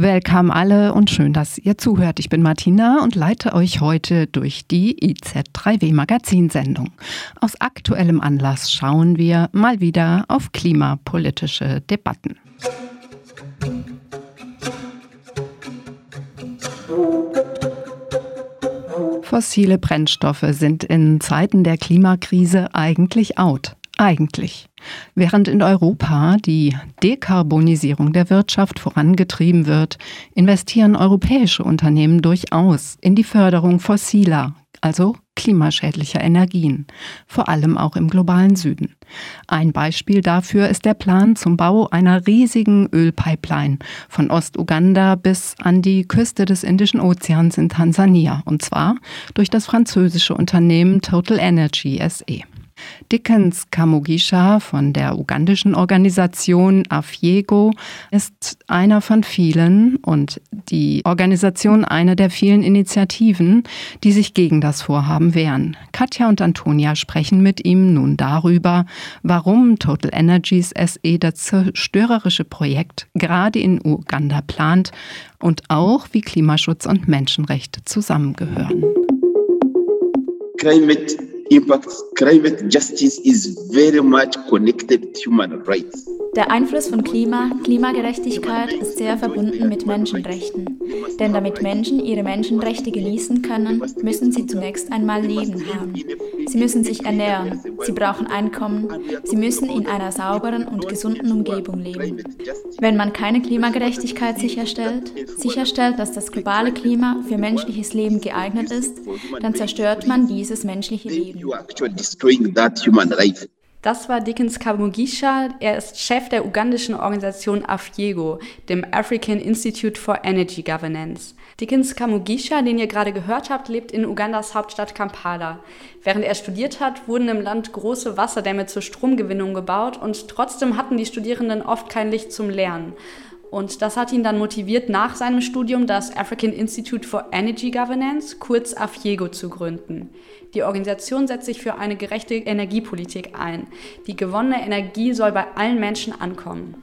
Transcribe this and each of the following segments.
Willkommen alle und schön, dass ihr zuhört. Ich bin Martina und leite euch heute durch die IZ3W Magazinsendung. Aus aktuellem Anlass schauen wir mal wieder auf klimapolitische Debatten. Fossile Brennstoffe sind in Zeiten der Klimakrise eigentlich out. Eigentlich. Während in Europa die Dekarbonisierung der Wirtschaft vorangetrieben wird, investieren europäische Unternehmen durchaus in die Förderung fossiler, also klimaschädlicher Energien, vor allem auch im globalen Süden. Ein Beispiel dafür ist der Plan zum Bau einer riesigen Ölpipeline von Ostuganda bis an die Küste des Indischen Ozeans in Tansania, und zwar durch das französische Unternehmen Total Energy SE. Dickens Kamugisha von der ugandischen Organisation Afiego ist einer von vielen und die Organisation einer der vielen Initiativen, die sich gegen das Vorhaben wehren. Katja und Antonia sprechen mit ihm nun darüber, warum Total Energies SE das zerstörerische Projekt gerade in Uganda plant und auch wie Klimaschutz und Menschenrechte zusammengehören. Climate impact, climate justice is very much connected to human rights. Der Einfluss von Klima, Klimagerechtigkeit ist sehr verbunden mit Menschenrechten. Denn damit Menschen ihre Menschenrechte genießen können, müssen sie zunächst einmal Leben haben. Sie müssen sich ernähren, sie brauchen Einkommen, sie müssen in einer sauberen und gesunden Umgebung leben. Wenn man keine Klimagerechtigkeit sicherstellt, sicherstellt, dass das globale Klima für menschliches Leben geeignet ist, dann zerstört man dieses menschliche Leben. Das war Dickens Kamugisha. Er ist Chef der ugandischen Organisation AFIEGO, dem African Institute for Energy Governance. Dickens Kamugisha, den ihr gerade gehört habt, lebt in Ugandas Hauptstadt Kampala. Während er studiert hat, wurden im Land große Wasserdämme zur Stromgewinnung gebaut und trotzdem hatten die Studierenden oft kein Licht zum Lernen. Und das hat ihn dann motiviert, nach seinem Studium das African Institute for Energy Governance, kurz AFIEGO, zu gründen. Die Organisation setzt sich für eine gerechte Energiepolitik ein. Die gewonnene Energie soll bei allen Menschen ankommen.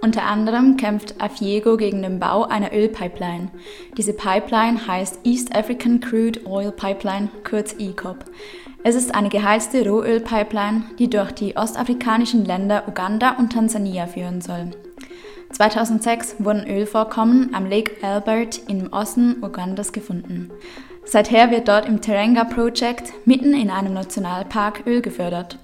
Unter anderem kämpft AFIEGO gegen den Bau einer Ölpipeline. Diese Pipeline heißt East African Crude Oil Pipeline, kurz ECOP. Es ist eine geheizte Rohölpipeline, die durch die ostafrikanischen Länder Uganda und Tansania führen soll. 2006 wurden Ölvorkommen am Lake Albert im Osten Ugandas gefunden. Seither wird dort im Terenga Project mitten in einem Nationalpark Öl gefördert.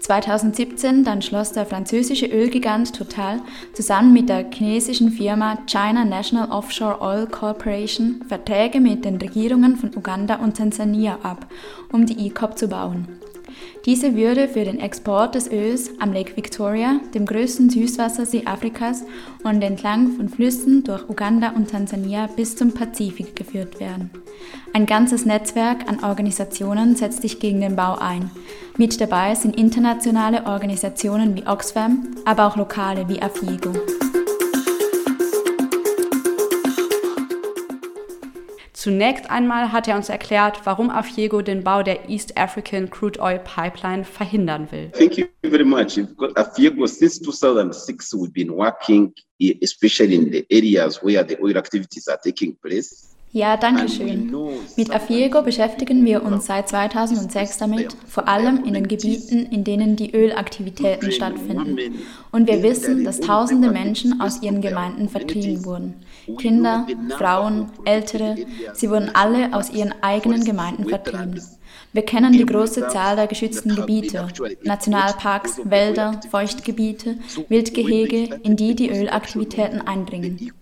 2017 dann schloss der französische Ölgigant Total zusammen mit der chinesischen Firma China National Offshore Oil Corporation Verträge mit den Regierungen von Uganda und Tansania ab, um die ECOP zu bauen. Diese würde für den Export des Öls am Lake Victoria, dem größten Süßwassersee Afrikas, und entlang von Flüssen durch Uganda und Tansania bis zum Pazifik geführt werden. Ein ganzes Netzwerk an Organisationen setzt sich gegen den Bau ein. Mit dabei sind internationale Organisationen wie Oxfam, aber auch lokale wie AFIGO. Zunächst einmal hat er uns erklärt, warum Afiego den Bau der East African Crude Oil Pipeline verhindern will. Thank you very much. Afiego, since 2006, we've been working, especially in the areas where the oil activities are taking place. Ja, danke schön. Mit Afiego beschäftigen wir uns seit 2006 damit, vor allem in den Gebieten, in denen die Ölaktivitäten stattfinden. Und wir wissen, dass tausende Menschen aus ihren Gemeinden vertrieben wurden. Kinder, Frauen, Ältere, sie wurden alle aus ihren eigenen Gemeinden vertrieben. Wir kennen die große Zahl der geschützten Gebiete, Nationalparks, Wälder, Feuchtgebiete, Wildgehege, in die die Ölaktivitäten eindringen.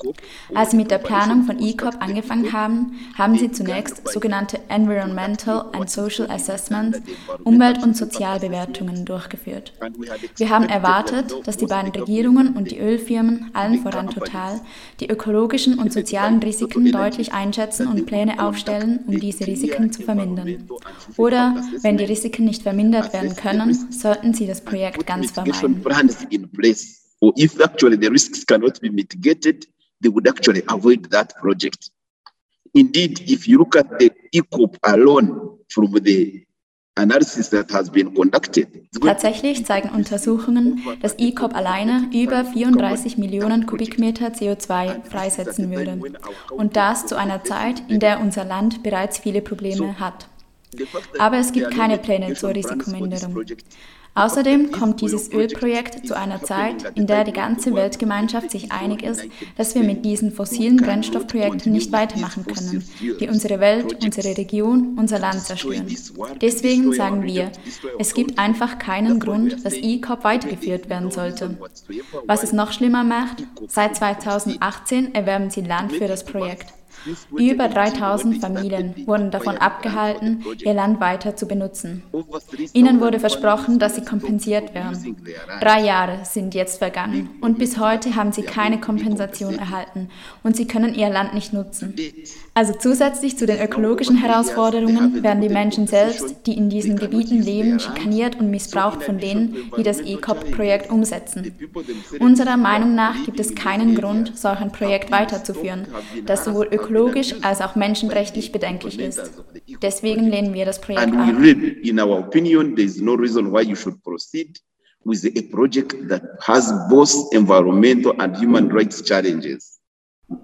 Als sie mit der Planung von ECOP angefangen haben, haben sie zunächst sogenannte Environmental and Social Assessments, Umwelt- und Sozialbewertungen durchgeführt. Wir haben erwartet, dass die beiden Regierungen und die Ölfirmen, allen voran Total, die ökologischen und sozialen Risiken deutlich einschätzen und Pläne aufstellen, um diese Risiken zu vermindern. Oder wenn die Risiken nicht vermindert werden können, sollten sie das Projekt ganz vermeiden. Or if actually the risks cannot be mitigated, they would actually avoid that project. Indeed, if you look at the ECOP alone from the Tatsächlich zeigen Untersuchungen, dass ECOP alleine über 34 Millionen Kubikmeter CO2 freisetzen würde. Und das zu einer Zeit, in der unser Land bereits viele Probleme hat. Aber es gibt keine Pläne zur Risikominderung. Außerdem kommt dieses Ölprojekt zu einer Zeit, in der die ganze Weltgemeinschaft sich einig ist, dass wir mit diesen fossilen Brennstoffprojekten nicht weitermachen können, die unsere Welt, unsere Region, unser Land zerstören. Deswegen sagen wir, es gibt einfach keinen Grund, dass ECOP weitergeführt werden sollte. Was es noch schlimmer macht, seit 2018 erwerben sie Land für das Projekt. Über 3000 Familien wurden davon abgehalten, ihr Land weiter zu benutzen. Ihnen wurde versprochen, dass sie kompensiert werden. Drei Jahre sind jetzt vergangen und bis heute haben sie keine Kompensation erhalten und sie können ihr Land nicht nutzen. Also zusätzlich zu den ökologischen Herausforderungen werden die Menschen selbst, die in diesen Gebieten leben, schikaniert und missbraucht von denen, die das ECOP-Projekt umsetzen. Unserer Meinung nach gibt es keinen Grund, solch ein Projekt weiterzuführen, das sowohl ökologisch als auch menschenrechtlich bedenklich ist. Deswegen lehnen wir das Projekt ab. In our opinion, there is no reason why you should proceed with a project that has both environmental and human rights challenges.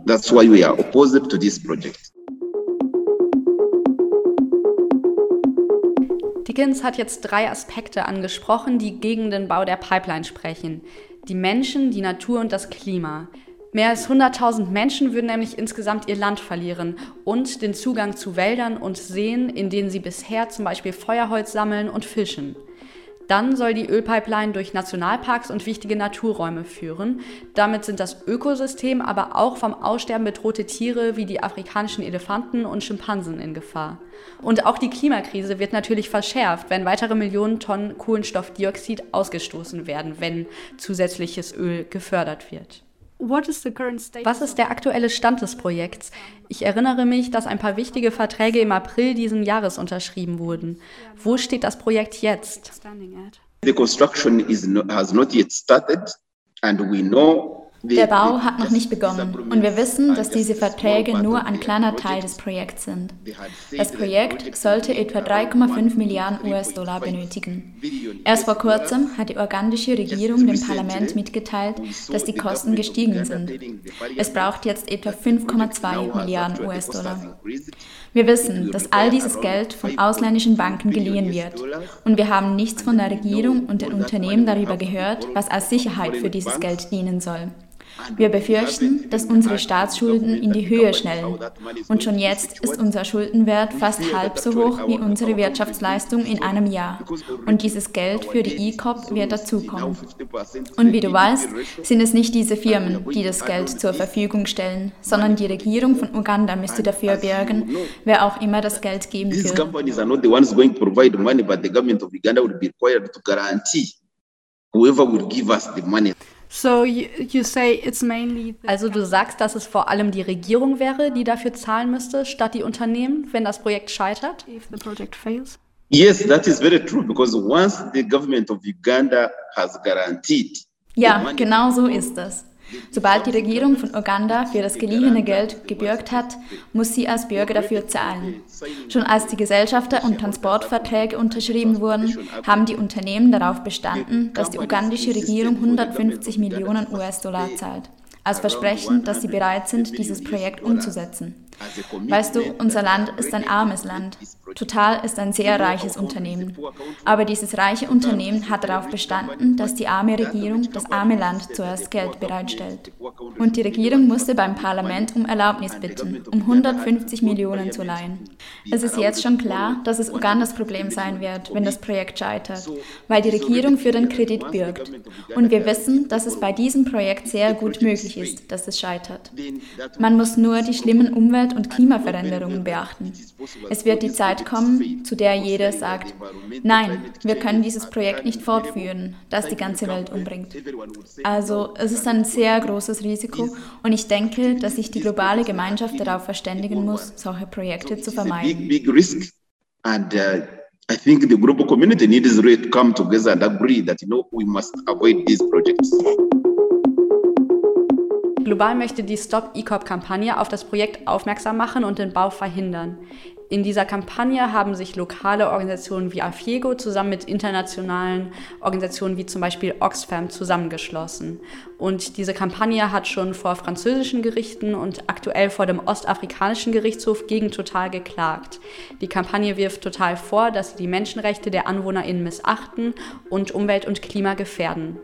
That's why we are opposed to this project. Dickens hat jetzt drei Aspekte angesprochen, die gegen den Bau der Pipeline sprechen. Die Menschen, die Natur und das Klima. Mehr als 100.000 Menschen würden nämlich insgesamt ihr Land verlieren und den Zugang zu Wäldern und Seen, in denen sie bisher zum Beispiel Feuerholz sammeln und fischen. Dann soll die Ölpipeline durch Nationalparks und wichtige Naturräume führen. Damit sind das Ökosystem, aber auch vom Aussterben bedrohte Tiere wie die afrikanischen Elefanten und Schimpansen in Gefahr. Und auch die Klimakrise wird natürlich verschärft, wenn weitere Millionen Tonnen Kohlenstoffdioxid ausgestoßen werden, wenn zusätzliches Öl gefördert wird. Was ist der aktuelle Stand des Projekts? Ich erinnere mich, dass ein paar wichtige Verträge im April diesen Jahres unterschrieben wurden. Wo steht das Projekt jetzt? The construction is no, has not yet started and we know der Bau hat noch nicht begonnen und wir wissen, dass diese Verträge nur ein kleiner Teil des Projekts sind. Das Projekt sollte etwa 3,5 Milliarden US-Dollar benötigen. Erst vor kurzem hat die ugandische Regierung dem Parlament mitgeteilt, dass die Kosten gestiegen sind. Es braucht jetzt etwa 5,2 Milliarden US-Dollar. Wir wissen, dass all dieses Geld von ausländischen Banken geliehen wird und wir haben nichts von der Regierung und den Unternehmen darüber gehört, was als Sicherheit für dieses Geld dienen soll. Wir befürchten, dass unsere Staatsschulden in die Höhe schnellen. Und schon jetzt ist unser Schuldenwert fast halb so hoch wie unsere Wirtschaftsleistung in einem Jahr. Und dieses Geld für die ECOP wird dazukommen. Und wie du weißt, sind es nicht diese Firmen, die das Geld zur Verfügung stellen, sondern die Regierung von Uganda müsste dafür bürgen, wer auch immer das Geld geben will So you, you say it's mainly also du sagst, dass es vor allem die Regierung wäre, die dafür zahlen müsste, statt die Unternehmen, wenn das Projekt scheitert? If the project fails. Yes, that is very true because once the government of Uganda has guaranteed Ja, genau so ist es. Sobald die Regierung von Uganda für das geliehene Geld gebürgt hat, muss sie als Bürger dafür zahlen. Schon als die Gesellschafter- und Transportverträge unterschrieben wurden, haben die Unternehmen darauf bestanden, dass die ugandische Regierung 150 Millionen US-Dollar zahlt als Versprechen, dass sie bereit sind, dieses Projekt umzusetzen. Weißt du, unser Land ist ein armes Land. Total ist ein sehr reiches Unternehmen. Aber dieses reiche Unternehmen hat darauf bestanden, dass die arme Regierung das arme Land zuerst Geld bereitstellt. Und die Regierung musste beim Parlament um Erlaubnis bitten, um 150 Millionen zu leihen. Es ist jetzt schon klar, dass es Ugandas Problem sein wird, wenn das Projekt scheitert, weil die Regierung für den Kredit bürgt. Und wir wissen, dass es bei diesem Projekt sehr gut möglich ist, dass es scheitert. Man muss nur die schlimmen Umwelt- Und Klimaveränderungen beachten. Es wird die Zeit kommen, zu der jeder sagt, nein, wir können dieses Projekt nicht fortführen, das die ganze Welt umbringt. Also es ist ein sehr großes Risiko und ich denke, dass sich die globale Gemeinschaft darauf verständigen muss, solche Projekte zu vermeiden. Uh, I think the global community needs to come together and agree that you know we must avoid these projects. Global möchte die Stop E-Corp-Kampagne auf das Projekt aufmerksam machen und den Bau verhindern. In dieser Kampagne haben sich lokale Organisationen wie AFIEGO zusammen mit internationalen Organisationen wie zum Beispiel Oxfam zusammengeschlossen. Und diese Kampagne hat schon vor französischen Gerichten und aktuell vor dem ostafrikanischen Gerichtshof gegen Total geklagt. Die Kampagne wirft Total vor, dass sie die Menschenrechte der AnwohnerInnen missachten und Umwelt und Klima gefährden.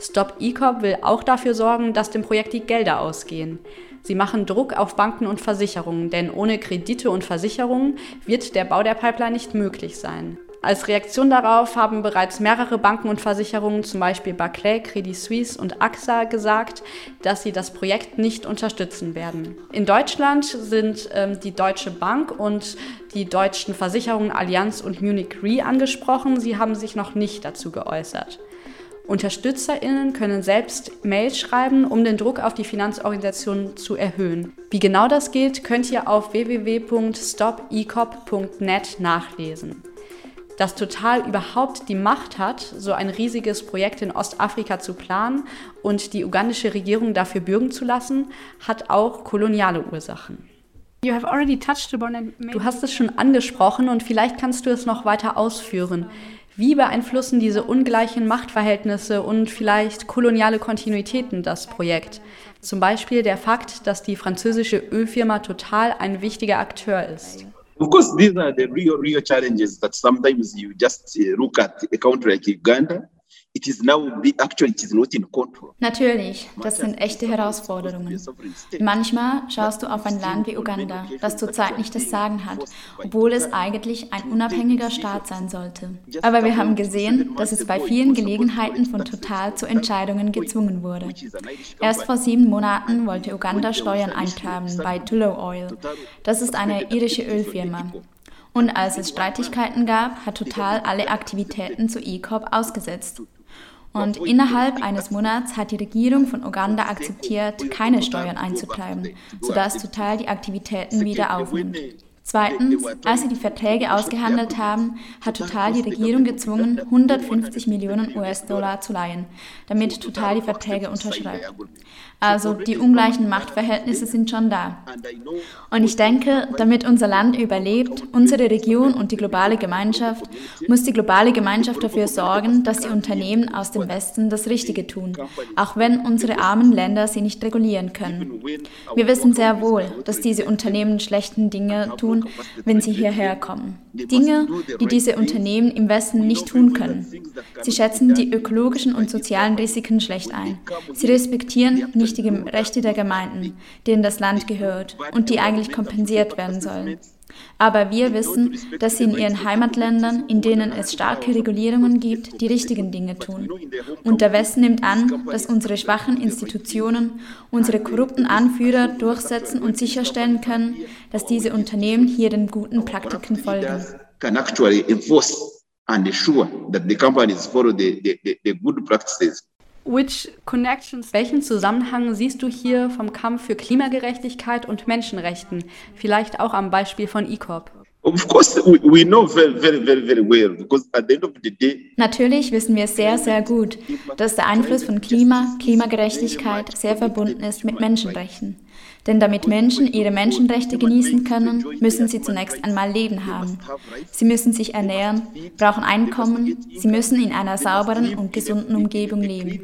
Stop E-Corp will auch dafür sorgen, dass dem Projekt die Gelder ausgehen. Sie machen Druck auf Banken und Versicherungen, denn ohne Kredite und Versicherungen wird der Bau der Pipeline nicht möglich sein. Als Reaktion darauf haben bereits mehrere Banken und Versicherungen, zum Beispiel Barclay, Credit Suisse und AXA, gesagt, dass sie das Projekt nicht unterstützen werden. In Deutschland sind ähm, die Deutsche Bank und die deutschen Versicherungen Allianz und Munich Re angesprochen. Sie haben sich noch nicht dazu geäußert. UnterstützerInnen können selbst Mails schreiben, um den Druck auf die Finanzorganisationen zu erhöhen. Wie genau das geht, könnt ihr auf www.stopecop.net nachlesen. Dass Total überhaupt die Macht hat, so ein riesiges Projekt in Ostafrika zu planen und die ugandische Regierung dafür bürgen zu lassen, hat auch koloniale Ursachen. Du hast es schon angesprochen und vielleicht kannst du es noch weiter ausführen. Wie beeinflussen diese ungleichen Machtverhältnisse und vielleicht koloniale Kontinuitäten das Projekt? Zum Beispiel der Fakt, dass die französische Ölfirma Total ein wichtiger Akteur ist. Of course, these are the real, real challenges that sometimes you just uh, look at a country like Uganda it is now actually it is not in control. Natürlich, das sind echte Herausforderungen. Manchmal schaust du auf ein Land wie Uganda, das zurzeit nicht das Sagen hat, obwohl es eigentlich ein unabhängiger Staat sein sollte. Aber wir haben gesehen, dass es bei vielen Gelegenheiten von Total zu Entscheidungen gezwungen wurde. Erst vor sieben Monaten wollte Uganda Steuern eintreiben bei Tullow Oil. Das ist eine irische Ölfirma. Und als es Streitigkeiten gab, hat Total alle Aktivitäten zu E-Corp ausgesetzt. Und innerhalb eines Monats hat die Regierung von Uganda akzeptiert, keine Steuern einzutreiben, sodass Total die Aktivitäten wieder aufnimmt. Zweitens, als sie die Verträge ausgehandelt haben, hat Total die Regierung gezwungen, 150 Millionen US-Dollar zu leihen, damit Total die Verträge unterschreibt. Also die ungleichen Machtverhältnisse sind schon da. Und ich denke, damit unser Land überlebt, unsere Region und die globale Gemeinschaft, muss die globale Gemeinschaft dafür sorgen, dass die Unternehmen aus dem Westen das Richtige tun, auch wenn unsere armen Länder sie nicht regulieren können. Wir wissen sehr wohl, dass diese Unternehmen schlechten Dinge tun, wenn sie hierher kommen. Dinge, die diese Unternehmen im Westen nicht tun können. Sie schätzen die ökologischen und sozialen Risiken schlecht ein. Sie respektieren nicht die Rechte der Gemeinden, denen das Land gehört und die eigentlich kompensiert werden sollen. Aber wir wissen, dass sie in ihren Heimatländern, in denen es starke Regulierungen gibt, die richtigen Dinge tun. Und der Westen nimmt an, dass unsere schwachen Institutionen, unsere korrupten Anführer durchsetzen und sicherstellen können, dass diese Unternehmen hier den guten Praktiken folgen. Can actually enforce and ensure that the companies follow the, the, the good practices welchen Zusammenhang siehst du hier vom Kampf für Klimagerechtigkeit und Menschenrechten? Vielleicht auch am Beispiel von E-Corp. Natürlich wissen wir sehr, sehr gut, dass der Einfluss von Klima, Klimagerechtigkeit sehr verbunden ist mit Menschenrechten. Denn damit Menschen ihre Menschenrechte genießen können, müssen sie zunächst einmal Leben haben. Sie müssen sich ernähren, brauchen Einkommen, sie müssen in einer sauberen und gesunden Umgebung leben.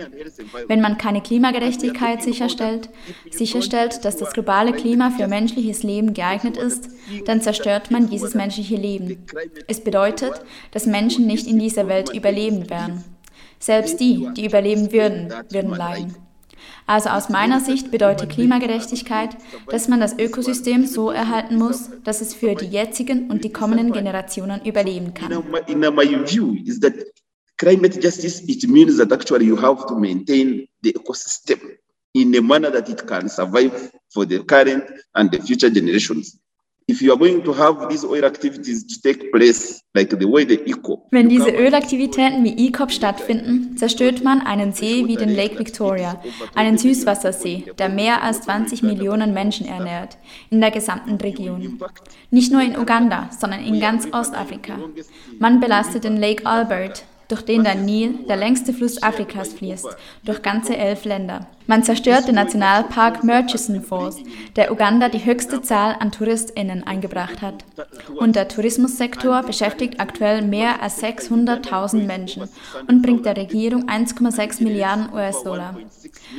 Wenn man keine Klimagerechtigkeit sicherstellt, sicherstellt, dass das globale Klima für menschliches Leben geeignet ist, dann zerstört man dieses menschliche Leben. Es bedeutet, dass Menschen nicht in dieser Welt überleben werden. Selbst die, die überleben würden, würden leiden. Also aus meiner Sicht bedeutet Klimagerechtigkeit, dass man das Ökosystem so erhalten muss, dass es für die jetzigen und die kommenden Generationen überleben kann. Climate justice it means that actually you have to maintain the ecosystem in a manner that it can survive for the current and the future generations. Wenn diese Ölaktivitäten wie ECOP stattfinden, zerstört man einen See wie den Lake Victoria, einen Süßwassersee, der mehr als 20 Millionen Menschen ernährt, in der gesamten Region. Nicht nur in Uganda, sondern in ganz Ostafrika. Man belastet den Lake Albert, durch den der Nil, der längste Fluss Afrikas, fließt, durch ganze elf Länder. Man zerstört den Nationalpark Murchison Falls, der Uganda die höchste Zahl an TouristInnen eingebracht hat. Und der Tourismussektor beschäftigt aktuell mehr als 600.000 Menschen und bringt der Regierung 1,6 Milliarden US-Dollar.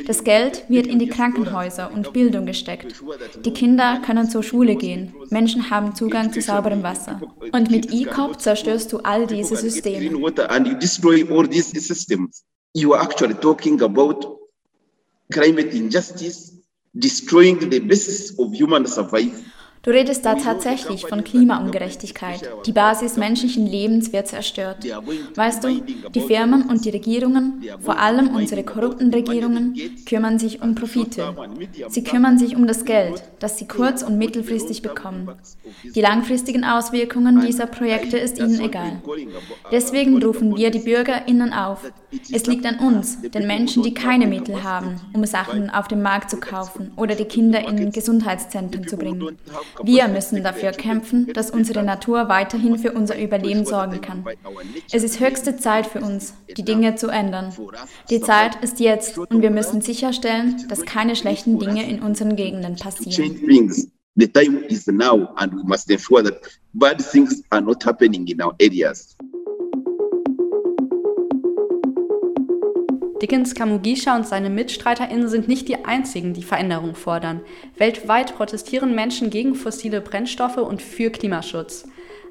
Das Geld wird in die Krankenhäuser und Bildung gesteckt. Die Kinder können zur Schule gehen. Menschen haben Zugang zu sauberem Wasser. Und mit ECOP zerstörst du all diese Systeme. Climate injustice, destroying the basis of human survival. Du redest da tatsächlich von Klimaungerechtigkeit. Die Basis menschlichen Lebens wird zerstört. Weißt du, die Firmen und die Regierungen, vor allem unsere korrupten Regierungen, kümmern sich um Profite. Sie kümmern sich um das Geld, das sie kurz- und mittelfristig bekommen. Die langfristigen Auswirkungen dieser Projekte ist ihnen egal. Deswegen rufen wir die BürgerInnen auf. Es liegt an uns, den Menschen, die keine Mittel haben, um Sachen auf dem Markt zu kaufen oder die Kinder in Gesundheitszentren zu bringen. Wir müssen dafür kämpfen, dass unsere Natur weiterhin für unser Überleben sorgen kann. Es ist höchste Zeit für uns, die Dinge zu ändern. Die Zeit ist jetzt und wir müssen sicherstellen, dass keine schlechten Dinge in unseren Gegenden passieren. The time is now and we must ensure that bad things are not happening in our areas. Dickens Kamugisha und seine MitstreiterInnen sind nicht die einzigen, die Veränderung fordern. Weltweit protestieren Menschen gegen fossile Brennstoffe und für Klimaschutz.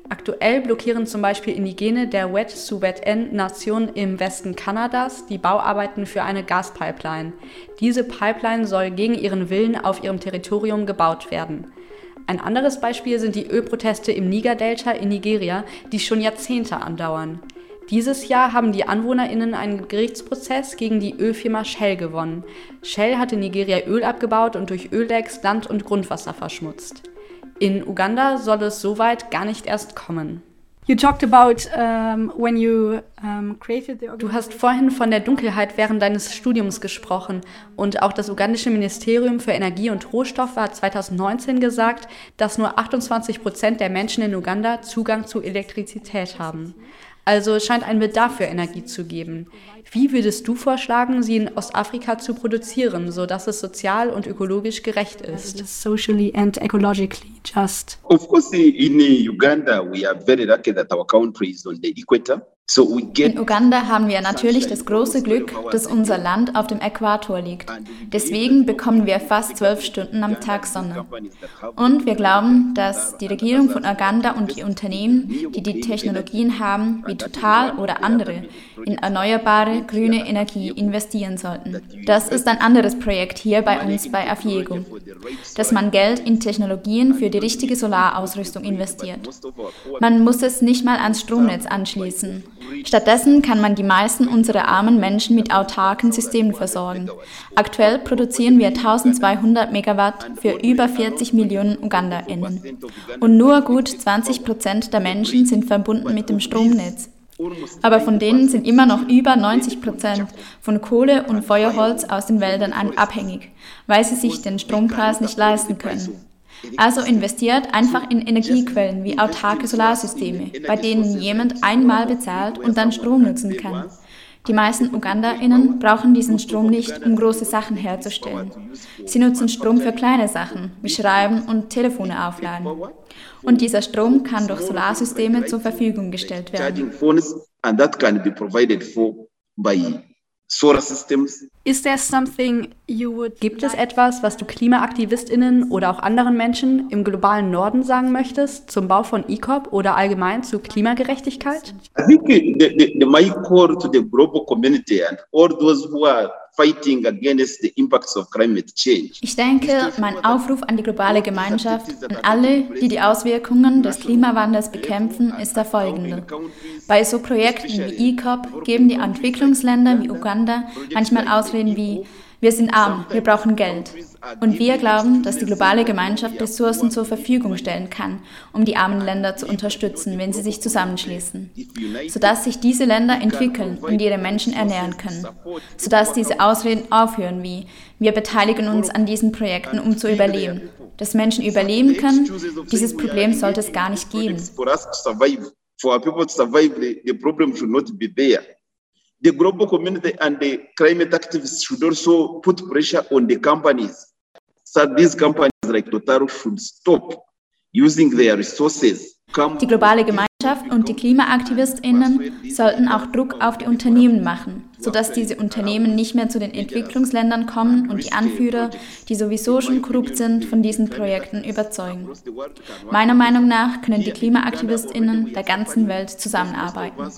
Aktuell blockieren zum Beispiel Indigene der Wet-Suwet-N-Nation im Westen Kanadas die Bauarbeiten für eine Gaspipeline. Diese Pipeline soll gegen ihren Willen auf ihrem Territorium gebaut werden. Ein anderes Beispiel sind die Ölproteste im Niger-Delta in Nigeria, die schon Jahrzehnte andauern. Dieses Jahr haben die AnwohnerInnen einen Gerichtsprozess gegen die Ölfirma Shell gewonnen. Shell hatte Nigeria Öl abgebaut und durch Öllecks Land- und Grundwasser verschmutzt. In Uganda soll es soweit gar nicht erst kommen. About um, you um, Du hast vorhin von der Dunkelheit während deines Studiums gesprochen und auch das ugandische Ministerium für Energie und Rohstoffe hat 2019 gesagt, dass nur 28 Prozent der Menschen in Uganda Zugang zu Elektrizität haben. Also scheint ein Bedarf für Energie zu geben. Wie würdest du vorschlagen, sie in Ostafrika zu produzieren, sodass es sozial und ökologisch gerecht ist? Socially and ecologically just. Of course, in Uganda, we are very lucky that our country is on the equator. In Uganda haben wir natürlich das große Glück, dass unser Land auf dem Äquator liegt. Deswegen bekommen wir fast zwölf Stunden am Tag Sonne. Und wir glauben, dass die Regierung von Uganda und die Unternehmen, die die Technologien haben, wie Total oder andere, in erneuerbare grüne Energie investieren sollten. Das ist ein anderes Projekt hier bei uns bei Afiego, dass man Geld in Technologien für die richtige Solarausrüstung investiert. Man muss es nicht mal ans Stromnetz anschließen. Stattdessen kann man die meisten unserer armen Menschen mit autarken Systemen versorgen. Aktuell produzieren wir 1200 Megawatt für über 40 Millionen UgandaInnen. Und nur gut 20 Prozent der Menschen sind verbunden mit dem Stromnetz. Aber von denen sind immer noch über 90 Prozent von Kohle und Feuerholz aus den Wäldern abhängig, weil sie sich den Strompreis nicht leisten können. Also investiert einfach in Energiequellen wie autarke Solarsysteme, bei denen jemand einmal bezahlt und dann Strom nutzen kann. Die meisten UgandaInnen brauchen diesen Strom nicht, um große Sachen herzustellen. Sie nutzen Strom für kleine Sachen, wie Schreiben und Telefone aufladen. Und dieser Strom kann durch Solarsysteme zur Verfügung gestellt werden. Solar systems. Is there something you would Gibt es etwas, was du KlimaaktivistInnen oder auch anderen Menschen im globalen Norden sagen möchtest zum Bau von ECOP oder allgemein zu Klimagerechtigkeit? I think the, the, the, my call to the global community and all those who are fighting against the impacts of climate change. Ich denke, mein Aufruf an die globale Gemeinschaft, an alle, die die Auswirkungen des Klimawandels bekämpfen, ist der folgende. Bei so Projekten wie ECOP geben die Entwicklungsländer wie Uganda manchmal Ausreden wie Wir sind arm, wir brauchen Geld. Und wir glauben, dass die globale Gemeinschaft Ressourcen zur Verfügung stellen kann, um die armen Länder zu unterstützen, wenn sie sich zusammenschließen, sodass sich diese Länder entwickeln und ihre Menschen ernähren können, sodass diese Ausreden aufhören wie, wir beteiligen uns an diesen Projekten, um zu überleben. Dass Menschen überleben können, dieses Problem sollte es gar nicht geben. The, global community and the climate activists should also put pressure on the companies. So these companies like Total should stop using their resources. Die globale Gemeinschaft und die KlimaaktivistInnen sollten auch Druck auf die Unternehmen machen sodass diese Unternehmen nicht mehr zu den Entwicklungsländern kommen und die Anführer, die sowieso schon korrupt sind, von diesen Projekten überzeugen. Meiner Meinung nach können die KlimaaktivistInnen der ganzen Welt zusammenarbeiten.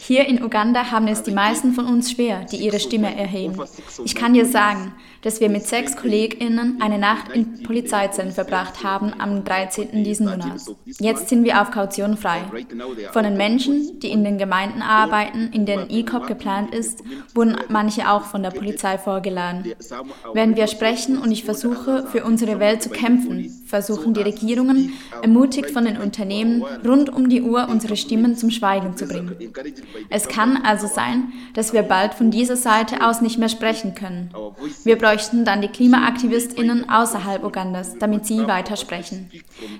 Hier in Uganda haben es die meisten von uns schwer, die ihre Stimme erheben. Ich kann dir sagen, dass wir mit sechs KollegInnen eine Nacht in Polizeizellen verbracht haben am 13. diesen Monats. Jetzt sind wir auf Kaution frei. Von den Menschen, die in den Gemeinden arbeiten, in denen ECOP geplant ist, wurden manche auch von der Polizei vorgeladen. Während wir sprechen und ich versuche, für unsere Welt zu kämpfen, versuchen die Regierungen, ermutigt von den Unternehmen, rund um die Uhr unsere Stimmen zum Schweigen zu bringen. Es kann also sein, dass wir bald von dieser Seite aus nicht mehr sprechen können. Wir bräuchten dann die KlimaaktivistInnen außerhalb Ugandas, damit sie weitersprechen.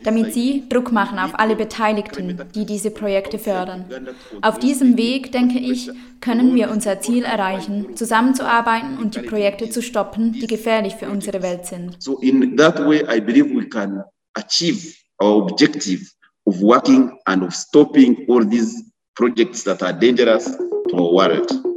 Damit sie Druck machen auf alle Beteiligten, die diese Projekte fördern. Auf diesem Weg, denke ich, können wir unser Ziel erreichen, zusammenzuarbeiten und die Projekte zu stoppen, die gefährlich für unsere Welt sind. So in that way I believe we can achieve our objective of working and of stopping all these projects that are dangerous to our world.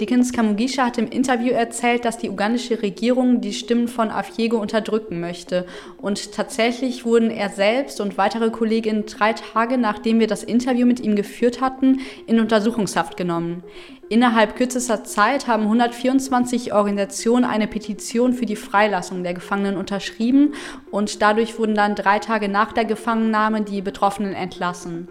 Dickens Kamugisha hat im Interview erzählt, dass die ugandische Regierung die Stimmen von Afiego unterdrücken möchte. Und tatsächlich wurden er selbst und weitere Kolleginnen drei Tage, nachdem wir das Interview mit ihm geführt hatten, in Untersuchungshaft genommen. Innerhalb kürzester Zeit haben 124 Organisationen eine Petition für die Freilassung der Gefangenen unterschrieben und dadurch wurden dann drei Tage nach der Gefangennahme die Betroffenen entlassen.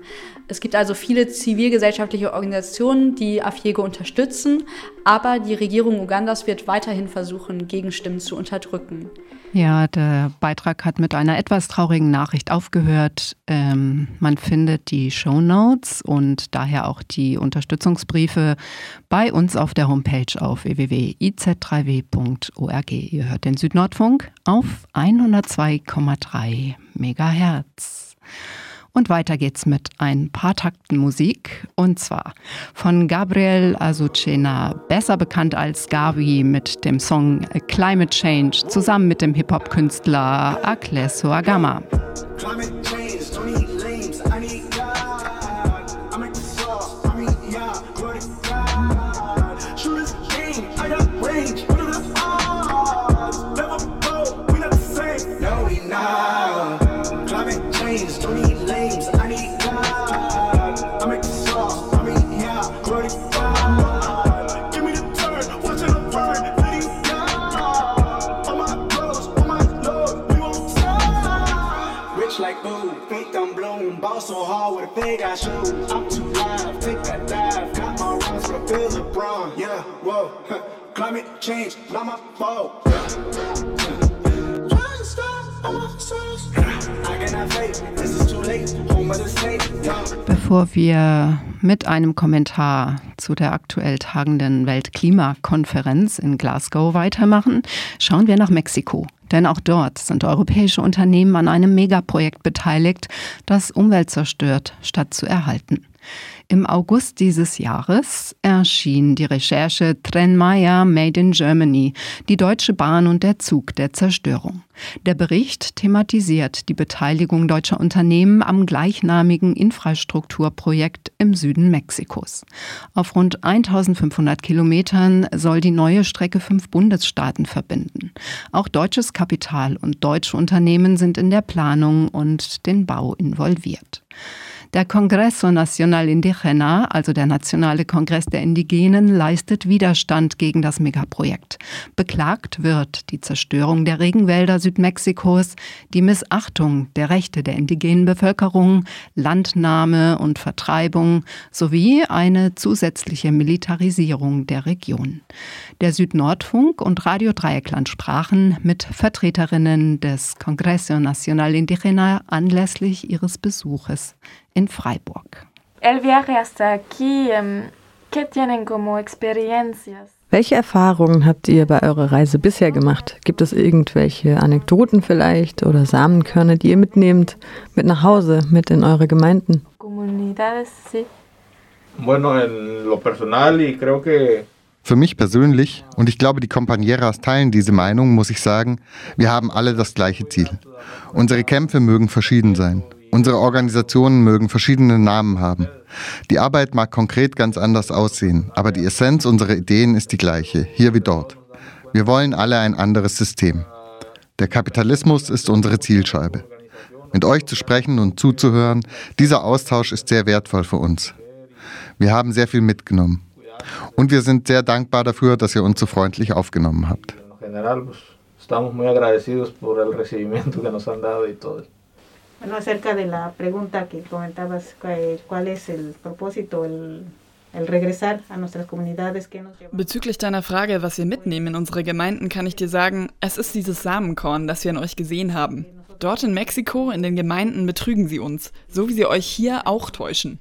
Es gibt also viele zivilgesellschaftliche Organisationen, die Afiego unterstützen, aber die Regierung Ugandas wird weiterhin versuchen, Gegenstimmen zu unterdrücken. Ja, der Beitrag hat mit einer etwas traurigen Nachricht aufgehört. Ähm, man findet die Show Notes und daher auch die Unterstützungsbriefe bei uns auf der Homepage auf www.iz3w.org. Ihr hört den Südnordfunk auf 102,3 Megahertz. Und weiter geht's mit ein paar Takten Musik und zwar von Gabriel Azucena, besser bekannt als Gavi mit dem Song Climate Change zusammen mit dem Hip-Hop-Künstler Akleso Agama. Climate change, with a fake I shoes. I'm too live, take that dive. Got my runs for Bill LeBron. Yeah, whoa. Climate change, not my fault. Bevor wir mit einem Kommentar zu der aktuell tagenden Weltklimakonferenz in Glasgow weitermachen, schauen wir nach Mexiko. Denn auch dort sind europäische Unternehmen an einem Megaprojekt beteiligt, das Umwelt zerstört, statt zu erhalten. Im August dieses Jahres erschien die Recherche Trenmaya Made in Germany, die Deutsche Bahn und der Zug der Zerstörung. Der Bericht thematisiert die Beteiligung deutscher Unternehmen am gleichnamigen Infrastrukturprojekt im Süden Mexikos. Auf rund 1500 Kilometern soll die neue Strecke fünf Bundesstaaten verbinden. Auch deutsches Kapital und deutsche Unternehmen sind in der Planung und den Bau involviert. Der Congreso Nacional Indígena, also der Nationale Kongress der Indigenen, leistet Widerstand gegen das Megaprojekt. Beklagt wird die Zerstörung der Regenwälder Südmexikos, die Missachtung der Rechte der indigenen Bevölkerung, Landnahme und Vertreibung sowie eine zusätzliche Militarisierung der Region. Der Südnordfunk und Radio Dreieckland sprachen mit Vertreterinnen des Congreso Nacional Indígena anlässlich ihres Besuches in Freiburg. Welche Erfahrungen habt ihr bei eurer Reise bisher gemacht? Gibt es irgendwelche Anekdoten vielleicht oder Samenkörner, die ihr mitnehmt, mit nach Hause, mit in eure Gemeinden? Für mich persönlich, und ich glaube, die Compañeras teilen diese Meinung, muss ich sagen, wir haben alle das gleiche Ziel. Unsere Kämpfe mögen verschieden sein. Unsere Organisationen mögen verschiedene Namen haben. Die Arbeit mag konkret ganz anders aussehen, aber die Essenz unserer Ideen ist die gleiche, hier wie dort. Wir wollen alle ein anderes System. Der Kapitalismus ist unsere Zielscheibe. Mit euch zu sprechen und zuzuhören, dieser Austausch ist sehr wertvoll für uns. Wir haben sehr viel mitgenommen. Und wir sind sehr dankbar dafür, dass ihr uns so freundlich aufgenommen habt. Estamos muy agradecidos por el recibimiento que nos han dado y todo. Bueno, acerca de la pregunta que comentabas, ¿cuál es el propósito, el, Bezüglich deiner Frage, was wir mitnehmen in unsere Gemeinden, kann ich dir sagen, es ist dieses Samenkorn, das wir an euch gesehen haben. Dort in Mexiko, in den Gemeinden, betrügen sie uns, so wie sie euch hier auch täuschen.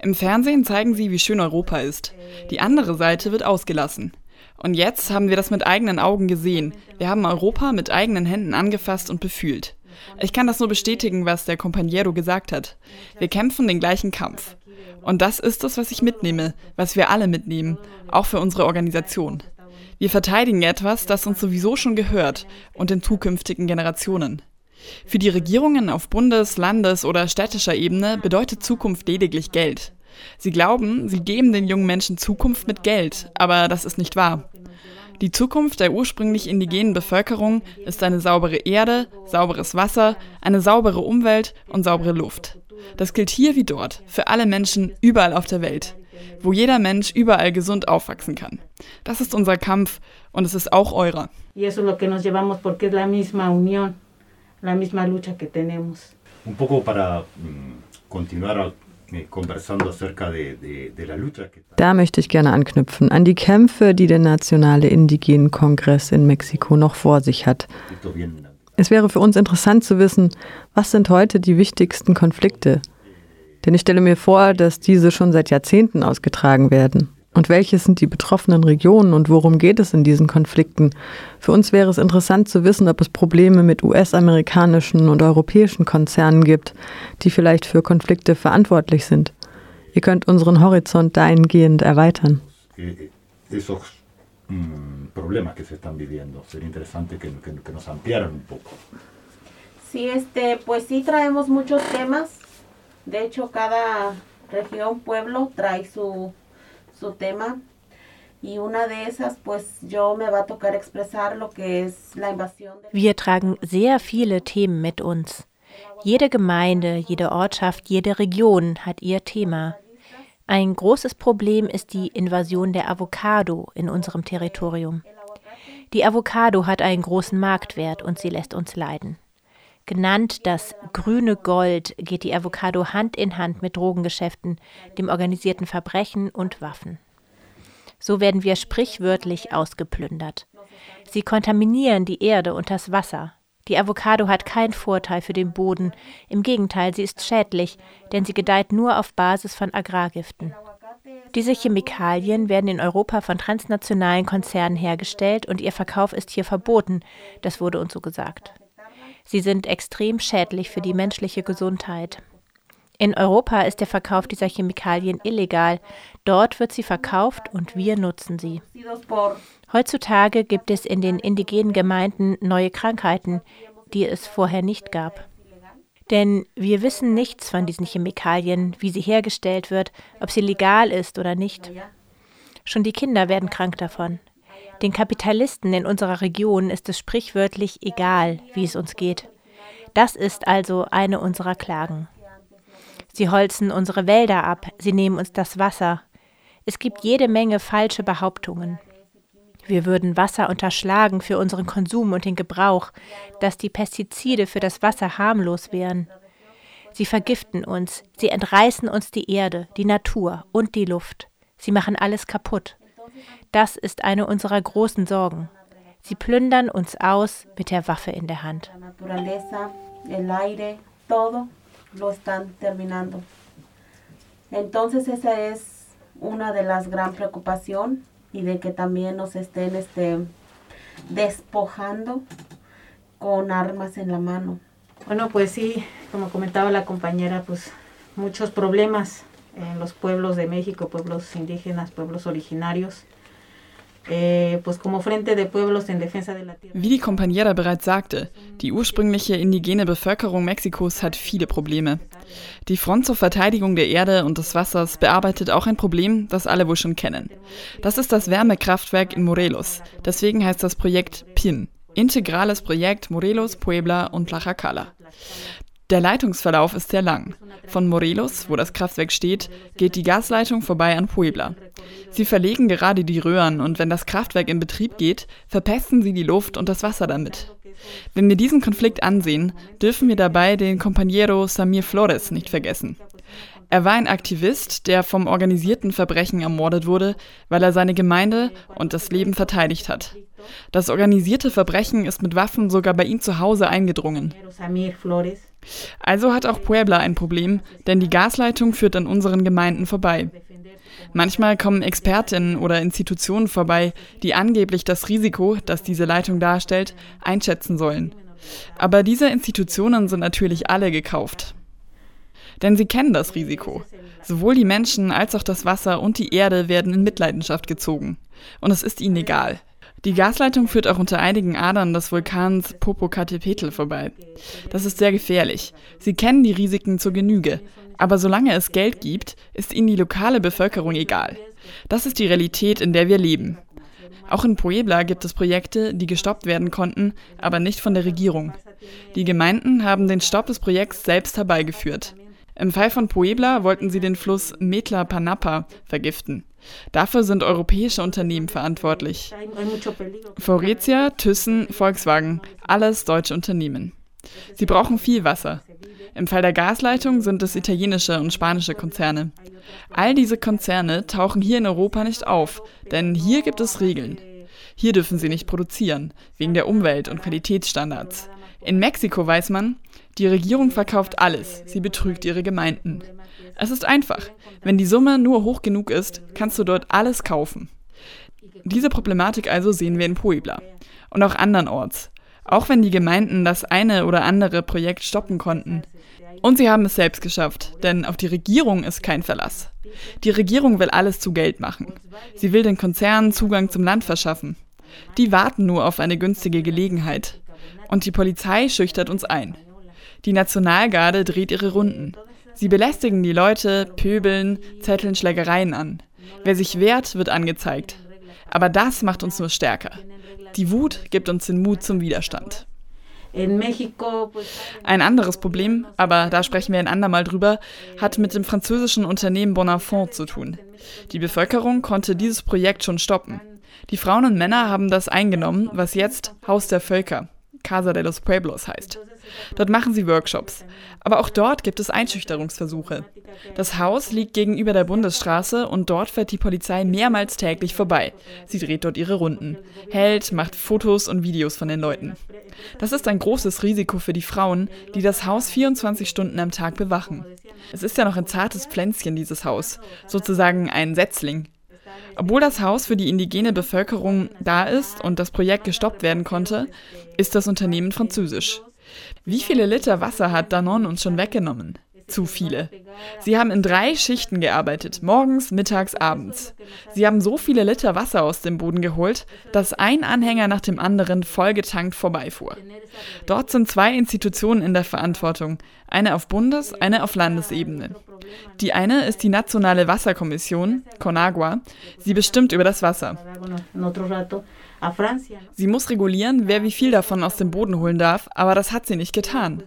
Im Fernsehen zeigen sie, wie schön Europa ist. Die andere Seite wird ausgelassen. Und jetzt haben wir das mit eigenen Augen gesehen. Wir haben Europa mit eigenen Händen angefasst und befühlt. Ich kann das nur bestätigen, was der Compañero gesagt hat. Wir kämpfen den gleichen Kampf. Und das ist es, was ich mitnehme, was wir alle mitnehmen, auch für unsere Organisation. Wir verteidigen etwas, das uns sowieso schon gehört und den zukünftigen Generationen. Für die Regierungen auf Bundes-, Landes- oder städtischer Ebene bedeutet Zukunft lediglich Geld. Sie glauben, sie geben den jungen Menschen Zukunft mit Geld, aber das ist nicht wahr. Die Zukunft der ursprünglich indigenen Bevölkerung ist eine saubere Erde, sauberes Wasser, eine saubere Umwelt und saubere Luft. Das gilt hier wie dort, für alle Menschen überall auf der Welt, wo jeder Mensch überall gesund aufwachsen kann. Das ist unser Kampf und es ist auch eurer. Un poco para mm, continuar da möchte ich gerne anknüpfen an die Kämpfe, die der Nationale Indigenen Kongress in Mexiko noch vor sich hat. Es wäre für uns interessant zu wissen, was sind heute die wichtigsten Konflikte? Denn ich stelle mir vor, dass diese schon seit Jahrzehnten ausgetragen werden. Und welche sind die betroffenen Regionen und worum geht es in diesen Konflikten? Für uns wäre es interessant zu wissen, ob es Probleme mit US-amerikanischen und europäischen Konzernen gibt, die vielleicht für Konflikte verantwortlich sind. Ihr könnt unseren Horizont dahingehend erweitern. Esos problemas que se están viviendo, sería interesante que, que, que nos ampliaran un poco. Sí, este, pues sí traemos muchos temas. De hecho, cada región, pueblo trae su su tema. Wir tragen sehr viele Themen mit uns. Jede Gemeinde, jede Ortschaft, jede Region hat ihr Thema. Ein großes Problem ist die Invasion der Avocado in unserem Territorium. Die Avocado hat einen großen Marktwert und sie lässt uns leiden. Genannt das grüne Gold geht die Avocado Hand in Hand mit Drogengeschäften, dem organisierten Verbrechen und Waffen. So werden wir sprichwörtlich ausgeplündert. Sie kontaminieren die Erde und das Wasser. Die Avocado hat keinen Vorteil für den Boden, im Gegenteil, sie ist schädlich, denn sie gedeiht nur auf Basis von Agrargiften. Diese Chemikalien werden in Europa von transnationalen Konzernen hergestellt und ihr Verkauf ist hier verboten, das wurde uns so gesagt. Sie sind extrem schädlich für die menschliche Gesundheit. In Europa ist der Verkauf dieser Chemikalien illegal. Dort wird sie verkauft und wir nutzen sie. Heutzutage gibt es in den indigenen Gemeinden neue Krankheiten, die es vorher nicht gab. Denn wir wissen nichts von diesen Chemikalien, wie sie hergestellt wird, ob sie legal ist oder nicht. Schon die Kinder werden krank davon. Den Kapitalisten in unserer Region ist es sprichwörtlich egal, wie es uns geht. Das ist also eine unserer Klagen. Sie holzen unsere Wälder ab, sie nehmen uns das Wasser. Es gibt jede Menge falsche Behauptungen. Wir würden Wasser unterschlagen für unseren Konsum und den Gebrauch, dass die Pestizide für das Wasser harmlos wären. Sie vergiften uns, sie entreißen uns die Erde, die Natur und die Luft. Sie machen alles kaputt. Das ist eine unserer großen Sorgen. Sie plündern uns aus mit der Waffe in der Hand. Entonces esa es una de las gran preocupación y de que también nos estén este, despojando con armas en la mano. Bueno, pues sí, como comentaba la compañera, pues muchos problemas en los pueblos de México, pueblos indígenas, pueblos originarios. Äh, Wie die Compañera bereits sagte, die ursprüngliche indigene Bevölkerung Mexikos hat viele Probleme. Die Front zur Verteidigung der Erde und des Wassers bearbeitet auch ein Problem, das alle wohl schon kennen. Das ist das Wärmekraftwerk in Morelos. Deswegen heißt das Projekt PIN, Integrales Projekt Morelos, Puebla und Tlaxcala. Der Leitungsverlauf ist sehr lang. Von Morelos, wo das Kraftwerk steht, geht die Gasleitung vorbei an Puebla. Sie verlegen gerade die Röhren und wenn das Kraftwerk in Betrieb geht, verpesten sie die Luft und das Wasser damit. Wenn wir diesen Konflikt ansehen, dürfen wir dabei den Compañero Samir Flores nicht vergessen. Er war ein Aktivist, der vom organisierten Verbrechen ermordet wurde, weil er seine Gemeinde und das Leben verteidigt hat. Das organisierte Verbrechen ist mit Waffen sogar bei ihm zu Hause eingedrungen. Also hat auch Puebla ein Problem, denn die Gasleitung führt an unseren Gemeinden vorbei. Manchmal kommen Expertinnen oder Institutionen vorbei, die angeblich das Risiko, das diese Leitung darstellt, einschätzen sollen. Aber diese Institutionen sind natürlich alle gekauft. Denn sie kennen das Risiko. Sowohl die Menschen als auch das Wasser und die Erde werden in Mitleidenschaft gezogen. Und es ist ihnen egal. Die Gasleitung führt auch unter einigen Adern des Vulkans Popocatépetl vorbei. Das ist sehr gefährlich. Sie kennen die Risiken zur Genüge. Aber solange es Geld gibt, ist ihnen die lokale Bevölkerung egal. Das ist die Realität, in der wir leben. Auch in Puebla gibt es Projekte, die gestoppt werden konnten, aber nicht von der Regierung. Die Gemeinden haben den Stopp des Projekts selbst herbeigeführt. Im Fall von Puebla wollten sie den Fluss Metla Panapa vergiften. Dafür sind europäische Unternehmen verantwortlich. Faurecia, Thyssen, Volkswagen, alles deutsche Unternehmen. Sie brauchen viel Wasser. Im Fall der Gasleitung sind es italienische und spanische Konzerne. All diese Konzerne tauchen hier in Europa nicht auf, denn hier gibt es Regeln. Hier dürfen sie nicht produzieren, wegen der Umwelt- und Qualitätsstandards. In Mexiko weiß man, die Regierung verkauft alles, sie betrügt ihre Gemeinden. Es ist einfach. Wenn die Summe nur hoch genug ist, kannst du dort alles kaufen. Diese Problematik also sehen wir in Puebla und auch andernorts, auch wenn die Gemeinden das eine oder andere Projekt stoppen konnten. Und sie haben es selbst geschafft, denn auf die Regierung ist kein Verlass. Die Regierung will alles zu Geld machen. Sie will den Konzernen Zugang zum Land verschaffen. Die warten nur auf eine günstige Gelegenheit. Und die Polizei schüchtert uns ein. Die Nationalgarde dreht ihre Runden. Sie belästigen die Leute, pöbeln, zetteln Schlägereien an. Wer sich wehrt, wird angezeigt. Aber das macht uns nur stärker. Die Wut gibt uns den Mut zum Widerstand. Ein anderes Problem, aber da sprechen wir ein andermal drüber, hat mit dem französischen Unternehmen Bonafont zu tun. Die Bevölkerung konnte dieses Projekt schon stoppen. Die Frauen und Männer haben das eingenommen, was jetzt Haus der Völker, Casa de los Pueblos heißt. Dort machen sie Workshops. Aber auch dort gibt es Einschüchterungsversuche. Das Haus liegt gegenüber der Bundesstraße und dort fährt die Polizei mehrmals täglich vorbei. Sie dreht dort ihre Runden, hält, macht Fotos und Videos von den Leuten. Das ist ein großes Risiko für die Frauen, die das Haus 24 Stunden am Tag bewachen. Es ist ja noch ein zartes Pflänzchen, dieses Haus, sozusagen ein Setzling. Obwohl das Haus für die indigene Bevölkerung da ist und das Projekt gestoppt werden konnte, ist das Unternehmen französisch. Wie viele Liter Wasser hat Danone uns schon weggenommen? Zu viele. Sie haben in drei Schichten gearbeitet, morgens, mittags, abends. Sie haben so viele Liter Wasser aus dem Boden geholt, dass ein Anhänger nach dem anderen vollgetankt vorbeifuhr. Dort sind zwei Institutionen in der Verantwortung, eine auf Bundes-, eine auf Landesebene. Die eine ist die Nationale Wasserkommission, CONAGUA. Sie bestimmt über das Wasser. Sie muss regulieren, wer wie viel davon aus dem Boden holen darf, aber das hat sie nicht getan.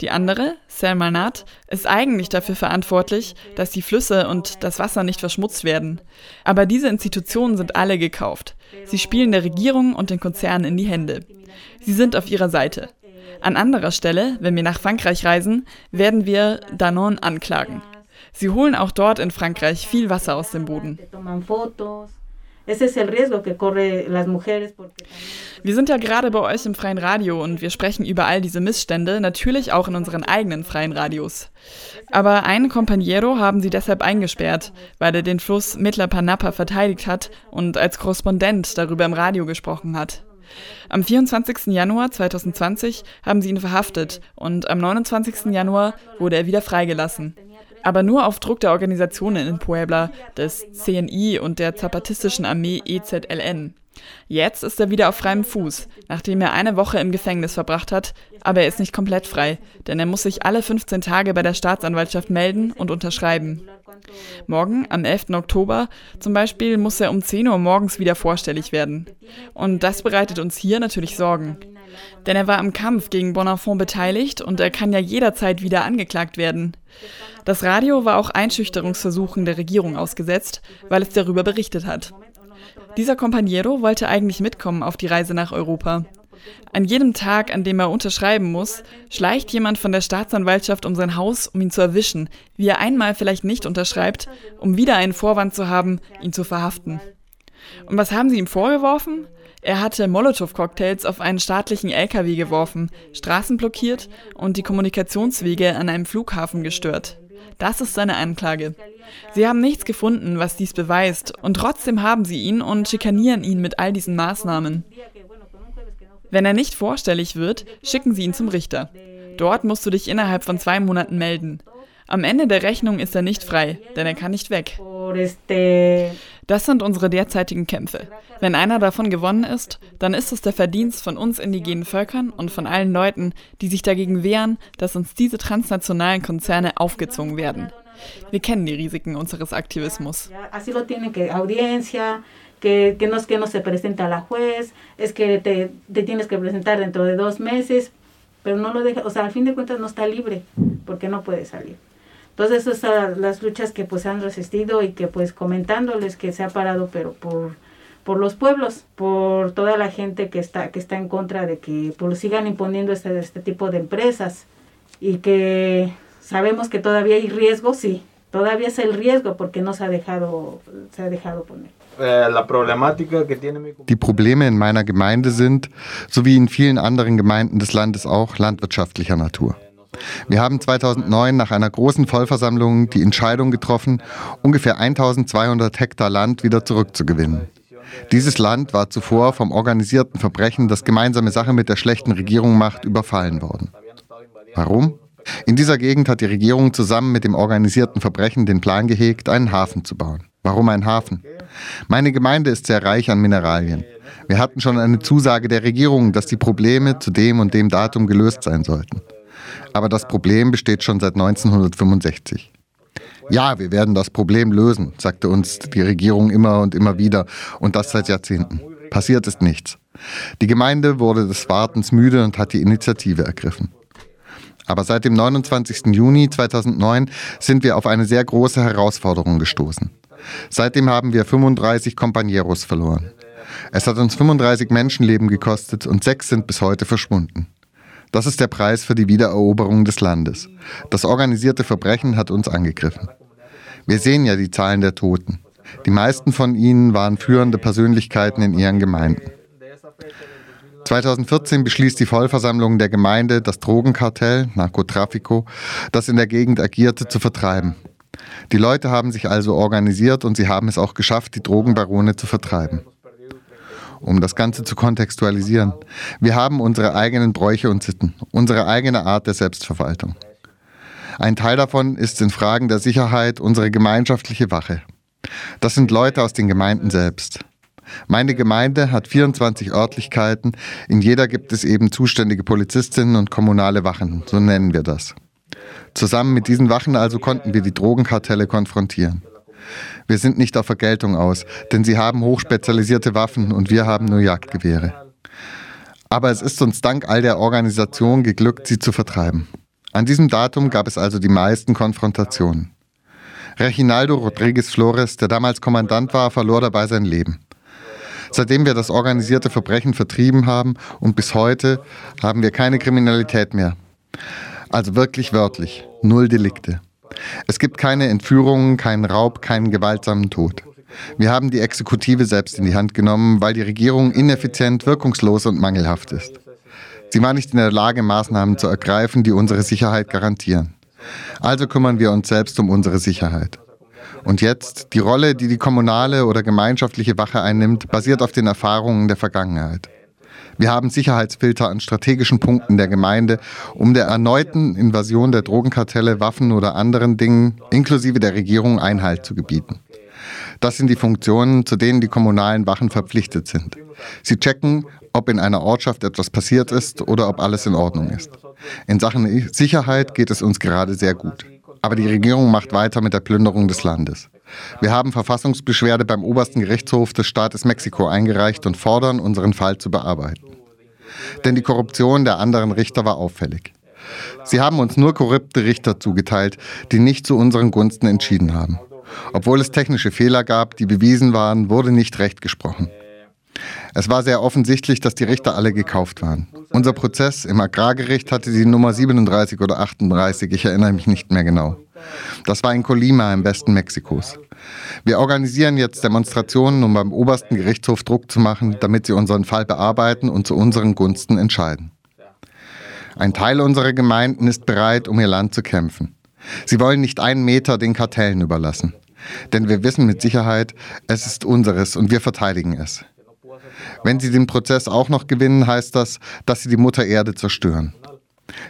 Die andere, Selmanat, ist eigentlich dafür verantwortlich, dass die Flüsse und das Wasser nicht verschmutzt werden. Aber diese Institutionen sind alle gekauft. Sie spielen der Regierung und den Konzernen in die Hände. Sie sind auf ihrer Seite. An anderer Stelle, wenn wir nach Frankreich reisen, werden wir Danone anklagen. Sie holen auch dort in Frankreich viel Wasser aus dem Boden. Wir sind ja gerade bei euch im freien Radio und wir sprechen über all diese Missstände, natürlich auch in unseren eigenen freien Radios. Aber einen Compañero haben sie deshalb eingesperrt, weil er den Fluss Mitla-Panapa verteidigt hat und als Korrespondent darüber im Radio gesprochen hat. Am 24. Januar 2020 haben sie ihn verhaftet und am 29. Januar wurde er wieder freigelassen aber nur auf Druck der Organisationen in Puebla, des CNI und der zapatistischen Armee EZLN. Jetzt ist er wieder auf freiem Fuß, nachdem er eine Woche im Gefängnis verbracht hat, aber er ist nicht komplett frei, denn er muss sich alle 15 Tage bei der Staatsanwaltschaft melden und unterschreiben. Morgen, am 11. Oktober, zum Beispiel, muss er um 10 Uhr morgens wieder vorstellig werden. Und das bereitet uns hier natürlich Sorgen. Denn er war im Kampf gegen Bonafont beteiligt und er kann ja jederzeit wieder angeklagt werden. Das Radio war auch Einschüchterungsversuchen der Regierung ausgesetzt, weil es darüber berichtet hat. Dieser Companiero wollte eigentlich mitkommen auf die Reise nach Europa. An jedem Tag, an dem er unterschreiben muss, schleicht jemand von der Staatsanwaltschaft um sein Haus, um ihn zu erwischen, wie er einmal vielleicht nicht unterschreibt, um wieder einen Vorwand zu haben, ihn zu verhaften. Und was haben sie ihm vorgeworfen? Er hatte Molotow-Cocktails auf einen staatlichen LKW geworfen, Straßen blockiert und die Kommunikationswege an einem Flughafen gestört. Das ist seine Anklage. Sie haben nichts gefunden, was dies beweist, und trotzdem haben sie ihn und schikanieren ihn mit all diesen Maßnahmen. Wenn er nicht vorstellig wird, schicken sie ihn zum Richter. Dort musst du dich innerhalb von zwei Monaten melden. Am Ende der Rechnung ist er nicht frei, denn er kann nicht weg. Das sind unsere derzeitigen Kämpfe. Wenn einer davon gewonnen ist, dann ist es der Verdienst von uns indigenen Völkern und von allen Leuten, die sich dagegen wehren, dass uns diese transnationalen Konzerne aufgezwungen werden. Wir kennen die Risiken unseres Aktivismus. pero no lo deja, o sea, al fin de cuentas no está libre porque no puede salir. Entonces esas son las luchas que pues han resistido y que pues comentándoles que se ha parado, pero por, por los pueblos, por toda la gente que está, que está en contra de que pues, sigan imponiendo este, este tipo de empresas y que sabemos que todavía hay riesgo, sí, todavía es el riesgo porque no se ha dejado, se ha dejado poner. Eh, Die Probleme in meiner Gemeinde sind, so wie in vielen anderen Gemeinden des Landes auch, landwirtschaftlicher Natur. Wir haben 2009 nach einer großen Vollversammlung die Entscheidung getroffen, ungefähr 1200 Hektar Land wieder zurückzugewinnen. Dieses Land war zuvor vom organisierten Verbrechen, das gemeinsame Sache mit der schlechten Regierung macht, überfallen worden. Warum? In dieser Gegend hat die Regierung zusammen mit dem organisierten Verbrechen den Plan gehegt, einen Hafen zu bauen. Warum ein Hafen? Meine Gemeinde ist sehr reich an Mineralien. Wir hatten schon eine Zusage der Regierung, dass die Probleme zu dem und dem Datum gelöst sein sollten. Aber das Problem besteht schon seit 1965. Ja, wir werden das Problem lösen, sagte uns die Regierung immer und immer wieder, und das seit Jahrzehnten. Passiert ist nichts. Die Gemeinde wurde des Wartens müde und hat die Initiative ergriffen. Aber seit dem 29. Juni 2009 sind wir auf eine sehr große Herausforderung gestoßen. Seitdem haben wir 35 Compañeros verloren. Es hat uns 35 Menschenleben gekostet und sechs sind bis heute verschwunden. Das ist der Preis für die Wiedereroberung des Landes. Das organisierte Verbrechen hat uns angegriffen. Wir sehen ja die Zahlen der Toten. Die meisten von ihnen waren führende Persönlichkeiten in ihren Gemeinden. 2014 beschließt die Vollversammlung der Gemeinde, das Drogenkartell, Narcotrafico, das in der Gegend agierte, zu vertreiben. Die Leute haben sich also organisiert und sie haben es auch geschafft, die Drogenbarone zu vertreiben um das Ganze zu kontextualisieren. Wir haben unsere eigenen Bräuche und Sitten, unsere eigene Art der Selbstverwaltung. Ein Teil davon ist in Fragen der Sicherheit unsere gemeinschaftliche Wache. Das sind Leute aus den Gemeinden selbst. Meine Gemeinde hat 24 Örtlichkeiten, in jeder gibt es eben zuständige Polizistinnen und kommunale Wachen, so nennen wir das. Zusammen mit diesen Wachen also konnten wir die Drogenkartelle konfrontieren. Wir sind nicht auf Vergeltung aus, denn sie haben hochspezialisierte Waffen und wir haben nur Jagdgewehre. Aber es ist uns dank all der Organisation geglückt, sie zu vertreiben. An diesem Datum gab es also die meisten Konfrontationen. Reginaldo Rodriguez Flores, der damals Kommandant war, verlor dabei sein Leben. Seitdem wir das organisierte Verbrechen vertrieben haben und bis heute haben wir keine Kriminalität mehr. Also wirklich wörtlich, null Delikte. Es gibt keine Entführungen, keinen Raub, keinen gewaltsamen Tod. Wir haben die Exekutive selbst in die Hand genommen, weil die Regierung ineffizient, wirkungslos und mangelhaft ist. Sie war nicht in der Lage, Maßnahmen zu ergreifen, die unsere Sicherheit garantieren. Also kümmern wir uns selbst um unsere Sicherheit. Und jetzt, die Rolle, die die kommunale oder gemeinschaftliche Wache einnimmt, basiert auf den Erfahrungen der Vergangenheit. Wir haben Sicherheitsfilter an strategischen Punkten der Gemeinde, um der erneuten Invasion der Drogenkartelle, Waffen oder anderen Dingen, inklusive der Regierung, Einhalt zu gebieten. Das sind die Funktionen, zu denen die kommunalen Wachen verpflichtet sind. Sie checken, ob in einer Ortschaft etwas passiert ist oder ob alles in Ordnung ist. In Sachen Sicherheit geht es uns gerade sehr gut. Aber die Regierung macht weiter mit der Plünderung des Landes. Wir haben Verfassungsbeschwerde beim obersten Gerichtshof des Staates Mexiko eingereicht und fordern, unseren Fall zu bearbeiten. Denn die Korruption der anderen Richter war auffällig. Sie haben uns nur korrupte Richter zugeteilt, die nicht zu unseren Gunsten entschieden haben. Obwohl es technische Fehler gab, die bewiesen waren, wurde nicht recht gesprochen. Es war sehr offensichtlich, dass die Richter alle gekauft waren. Unser Prozess im Agrargericht hatte die Nummer 37 oder 38, ich erinnere mich nicht mehr genau. Das war in Colima im Westen Mexikos. Wir organisieren jetzt Demonstrationen, um beim obersten Gerichtshof Druck zu machen, damit sie unseren Fall bearbeiten und zu unseren Gunsten entscheiden. Ein Teil unserer Gemeinden ist bereit, um ihr Land zu kämpfen. Sie wollen nicht einen Meter den Kartellen überlassen. Denn wir wissen mit Sicherheit, es ist unseres und wir verteidigen es. Wenn sie den Prozess auch noch gewinnen, heißt das, dass sie die Mutter Erde zerstören.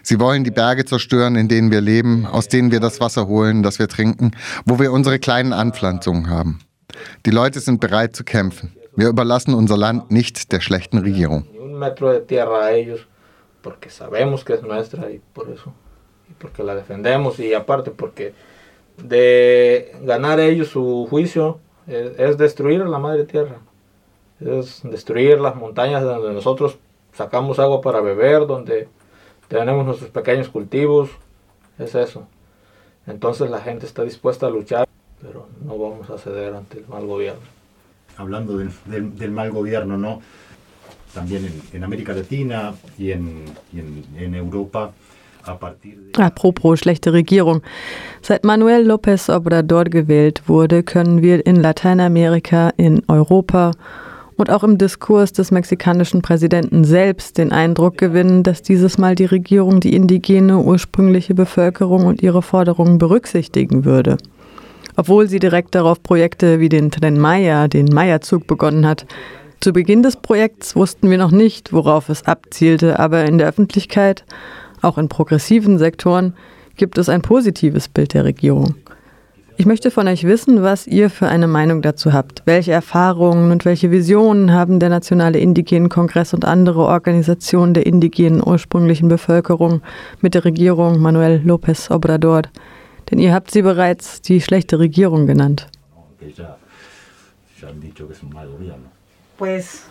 Sie wollen die Berge zerstören, in denen wir leben, aus denen wir das Wasser holen, das wir trinken, wo wir unsere kleinen Anpflanzungen haben. Die Leute sind bereit zu kämpfen. Wir überlassen unser Land nicht der schlechten Regierung. de ganar ellos su juicio es, es destruir la madre tierra. es destruir las montañas donde nosotros sacamos agua para beber, donde tenemos nuestros pequeños cultivos, es eso. Entonces la gente está dispuesta a luchar, pero no vamos a ceder ante el mal gobierno. Hablando del, del, del mal gobierno, ¿no? También en, en América Latina y en, y en, en Europa, Apropos schlechte Regierung. Seit Manuel López Obrador gewählt wurde, können wir in Lateinamerika, in Europa und auch im Diskurs des mexikanischen Präsidenten selbst den Eindruck gewinnen, dass dieses Mal die Regierung die indigene ursprüngliche Bevölkerung und ihre Forderungen berücksichtigen würde. Obwohl sie direkt darauf Projekte wie den Tren Maya, den Maya-Zug begonnen hat. Zu Beginn des Projekts wussten wir noch nicht, worauf es abzielte, aber in der Öffentlichkeit, auch in progressiven Sektoren, gibt es ein positives Bild der Regierung. Ich möchte von euch wissen, was ihr für eine Meinung dazu habt. Welche Erfahrungen und welche Visionen haben der Nationale Indigenen Kongress und andere Organisationen der indigenen ursprünglichen Bevölkerung mit der Regierung Manuel López Obrador? Denn ihr habt sie bereits die schlechte Regierung genannt. Pues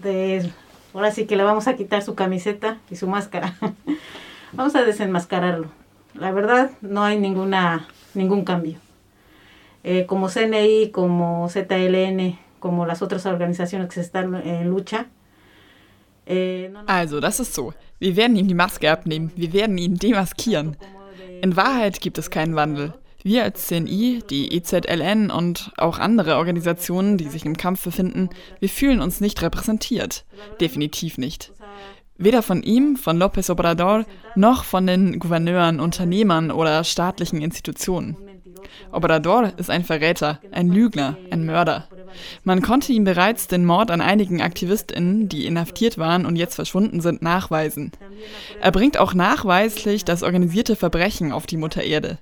de ahora sí que le vamos a quitar su camiseta y su máscara. vamos a desenmascararlo. La verdad, no hay ninguna ningún cambio. Eh, como CNI, como ZLN, como las otras organizaciones que están en lucha. Eh, also, das ist so. Wir werden ihm die Maske abnehmen. Wir werden ihn demaskieren. In Wahrheit gibt es keinen Wandel. Wir als CNI, die EZLN und auch andere Organisationen, die sich im Kampf befinden, wir fühlen uns nicht repräsentiert. Definitiv nicht. Weder von ihm, von López Obrador, noch von den Gouverneuren, Unternehmern oder staatlichen Institutionen. Obrador ist ein Verräter, ein Lügner, ein Mörder. Man konnte ihm bereits den Mord an einigen AktivistInnen, die inhaftiert waren und jetzt verschwunden sind, nachweisen. Er bringt auch nachweislich das organisierte Verbrechen auf die Mutter Erde.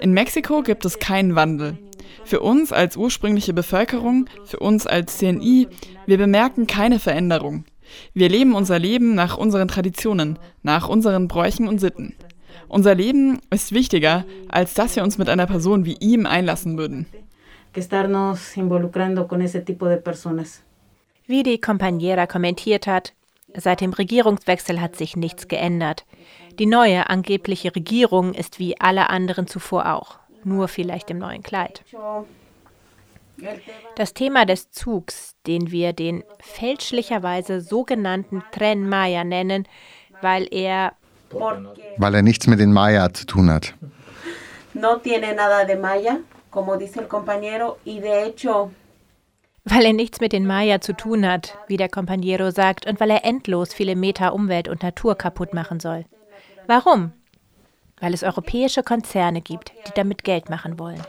In Mexiko gibt es keinen Wandel. Für uns als ursprüngliche Bevölkerung, für uns als CNI, wir bemerken keine Veränderung. Wir leben unser Leben nach unseren Traditionen, nach unseren Bräuchen und Sitten. Unser Leben ist wichtiger, als dass wir uns mit einer Person wie ihm einlassen würden. Wie die Compañera kommentiert hat, seit dem Regierungswechsel hat sich nichts geändert. Die neue angebliche Regierung ist wie alle anderen zuvor auch, nur vielleicht im neuen Kleid. Das Thema des Zugs, den wir den fälschlicherweise sogenannten Tren Maya nennen, weil er weil er nichts mit den Maya zu tun hat. No tiene nada de Maya, como dice el compañero, y de hecho weil er nichts mit den Maya zu tun hat, wie der Companiero sagt, und weil er endlos viele Meter Umwelt und Natur kaputt machen soll. Warum? Weil es europäische Konzerne gibt, die damit Geld machen wollen.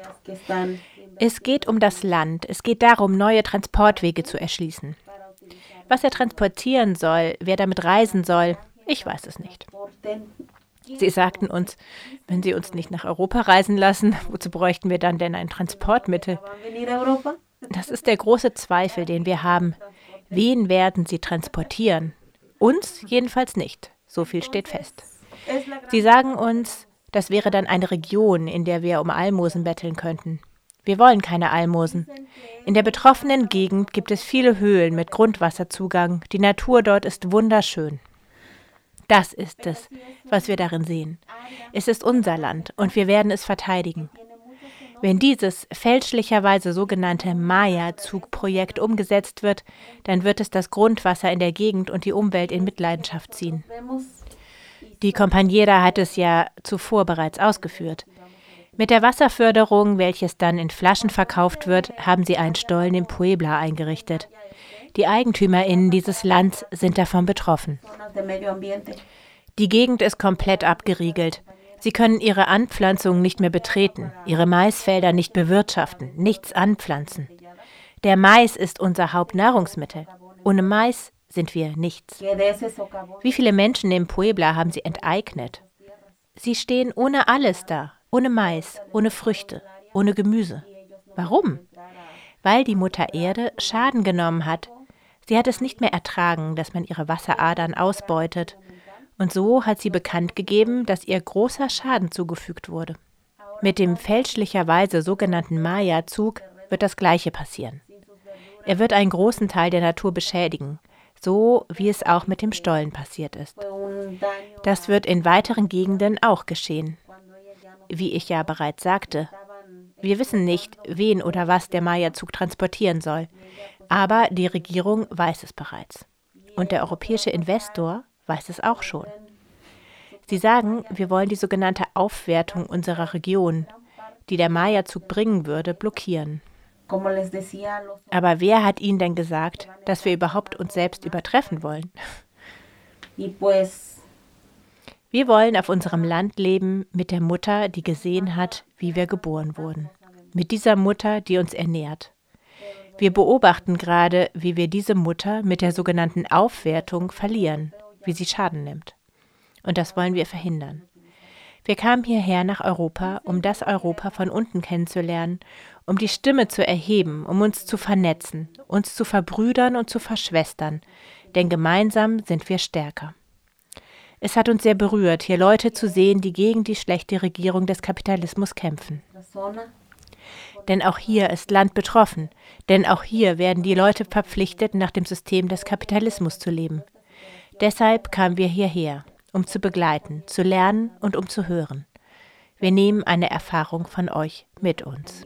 Es geht um das Land, es geht darum, neue Transportwege zu erschließen. Was er transportieren soll, wer damit reisen soll, ich weiß es nicht. Sie sagten uns, wenn sie uns nicht nach Europa reisen lassen, wozu bräuchten wir dann denn ein Transportmittel? Das ist der große Zweifel, den wir haben. Wen werden sie transportieren? Uns jedenfalls nicht. So viel steht fest. Sie sagen uns, das wäre dann eine Region, in der wir um Almosen betteln könnten. Wir wollen keine Almosen. In der betroffenen Gegend gibt es viele Höhlen mit Grundwasserzugang. Die Natur dort ist wunderschön. Das ist es, was wir darin sehen. Es ist unser Land und wir werden es verteidigen. Wenn dieses fälschlicherweise sogenannte Maya-Zugprojekt umgesetzt wird, dann wird es das Grundwasser in der Gegend und die Umwelt in Mitleidenschaft ziehen. Die Companiera hat es ja zuvor bereits ausgeführt. Mit der Wasserförderung, welches dann in Flaschen verkauft wird, haben sie einen Stollen im Puebla eingerichtet. Die EigentümerInnen dieses Lands sind davon betroffen. Die Gegend ist komplett abgeriegelt. Sie können ihre Anpflanzungen nicht mehr betreten, ihre Maisfelder nicht bewirtschaften, nichts anpflanzen. Der Mais ist unser Hauptnahrungsmittel. Ohne Mais sind wir nichts. Wie viele Menschen im Puebla haben sie enteignet? Sie stehen ohne alles da, ohne Mais, ohne Früchte, ohne Gemüse. Warum? Weil die Mutter Erde Schaden genommen hat. Sie hat es nicht mehr ertragen, dass man ihre Wasseradern ausbeutet und so hat sie bekannt gegeben, dass ihr großer Schaden zugefügt wurde. Mit dem fälschlicherweise sogenannten Maya-Zug wird das Gleiche passieren. Er wird einen großen Teil der Natur beschädigen, so wie es auch mit dem Stollen passiert ist. Das wird in weiteren Gegenden auch geschehen. Wie ich ja bereits sagte, wir wissen nicht, wen oder was der Maya-Zug transportieren soll, aber die Regierung weiß es bereits. Und der europäische Investor weiß es auch schon. Sie sagen, wir wollen die sogenannte Aufwertung unserer Region, die der Maya-Zug bringen würde, blockieren. Aber wer hat Ihnen denn gesagt, dass wir überhaupt uns selbst übertreffen wollen? Wir wollen auf unserem Land leben mit der Mutter, die gesehen hat, wie wir geboren wurden. Mit dieser Mutter, die uns ernährt. Wir beobachten gerade, wie wir diese Mutter mit der sogenannten Aufwertung verlieren wie sie Schaden nimmt. Und das wollen wir verhindern. Wir kamen hierher nach Europa, um das Europa von unten kennenzulernen, um die Stimme zu erheben, um uns zu vernetzen, uns zu verbrüdern und zu verschwestern, denn gemeinsam sind wir stärker. Es hat uns sehr berührt, hier Leute zu sehen, die gegen die schlechte Regierung des Kapitalismus kämpfen. Denn auch hier ist Land betroffen, denn auch hier werden die Leute verpflichtet, nach dem System des Kapitalismus zu leben. Deshalb kamen wir hierher, um zu begleiten, zu lernen und um zu hören. Wir nehmen eine Erfahrung von euch mit uns.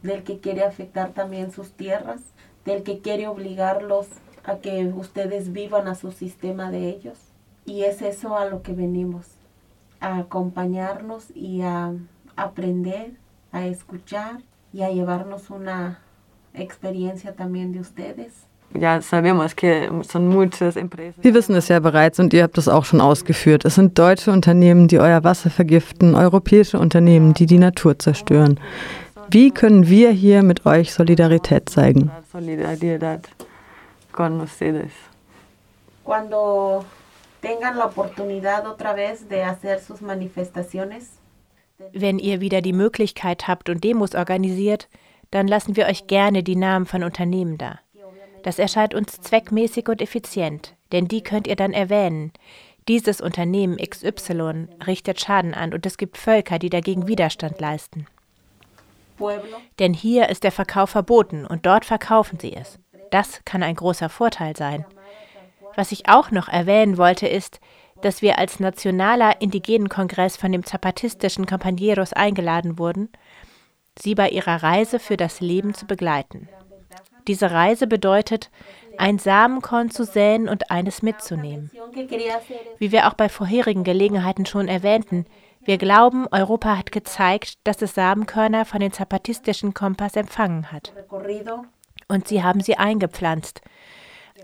Del que quiere afectar también sus tierras, del que quiere obligarlos a que ustedes vivan a su sistema de ellos. Y es eso a lo que venimos, a acompañarnos y a aprender, a escuchar y a llevarnos una experiencia también de ustedes ja, sabemos que son muchas empresas. Wir wissen es ja bereits und ihr habt es auch schon ausgeführt. Es sind deutsche Unternehmen, die euer Wasser vergiften, europäische Unternehmen, die die Natur zerstören. Wie können wir hier mit euch Solidarität zeigen? Solidaridad con ustedes. Cuando tengan la oportunidad otra vez de hacer sus manifestaciones. Wenn ihr wieder die Möglichkeit habt und Demos organisiert, dann lassen wir euch gerne die Namen von Unternehmen da. Das erscheint uns zweckmäßig und effizient, denn die könnt ihr dann erwähnen. Dieses Unternehmen XY richtet Schaden an und es gibt Völker, die dagegen Widerstand leisten. Denn hier ist der Verkauf verboten und dort verkaufen sie es. Das kann ein großer Vorteil sein. Was ich auch noch erwähnen wollte, ist, dass wir als nationaler Indigenenkongress von dem zapatistischen Compañeros eingeladen wurden, sie bei ihrer Reise für das Leben zu begleiten. Diese Reise bedeutet, ein Samenkorn zu säen und eines mitzunehmen. Wie wir auch bei vorherigen Gelegenheiten schon erwähnten, wir glauben, Europa hat gezeigt, dass es Samenkörner von den zapatistischen Kompass empfangen hat. Und sie haben sie eingepflanzt.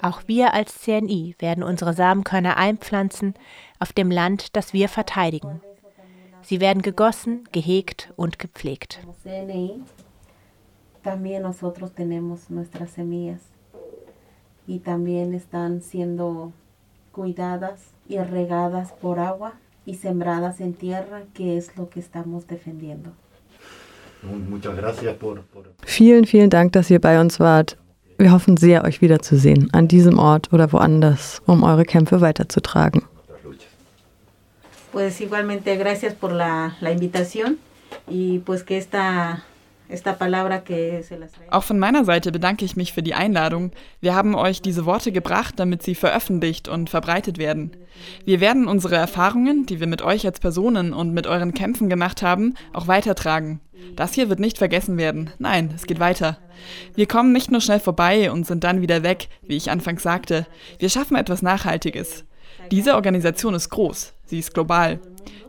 Auch wir als CNI werden unsere Samenkörner einpflanzen auf dem Land, das wir verteidigen. Sie werden gegossen, gehegt und gepflegt. También nosotros tenemos nuestras semillas y también están siendo cuidadas y regadas por agua y sembradas en tierra, que es lo que estamos defendiendo. Vielen, vielen Dank, dass ihr bei uns wart. Wir hoffen sehr, euch wiederzusehen, an diesem Ort oder woanders, um eure Kämpfe weiterzutragen. Pues igualmente gracias por la, la invitación y pues que esta Auch von meiner Seite bedanke ich mich für die Einladung. Wir haben euch diese Worte gebracht, damit sie veröffentlicht und verbreitet werden. Wir werden unsere Erfahrungen, die wir mit euch als Personen und mit euren Kämpfen gemacht haben, auch weitertragen. Das hier wird nicht vergessen werden. Nein, es geht weiter. Wir kommen nicht nur schnell vorbei und sind dann wieder weg, wie ich anfangs sagte. Wir schaffen etwas Nachhaltiges. Diese Organisation ist groß, sie ist global.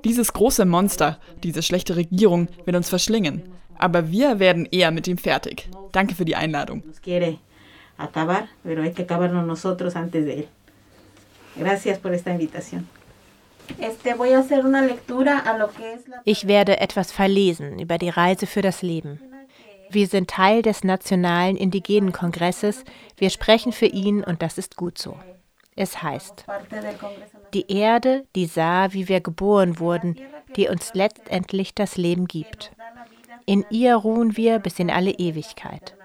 Dieses große Monster, diese schlechte Regierung wird uns verschlingen. Aber wir werden eher mit ihm fertig. Danke für die Einladung. Ich werde etwas verlesen über die Reise für das Leben. Wir sind Teil des Nationalen Indigenen Kongresses. Wir sprechen für ihn und das ist gut so. Es heißt, die Erde, die sah, wie wir geboren wurden, die uns letztendlich das Leben gibt. In ihr ruhen wir bis in alle Ewigkeit.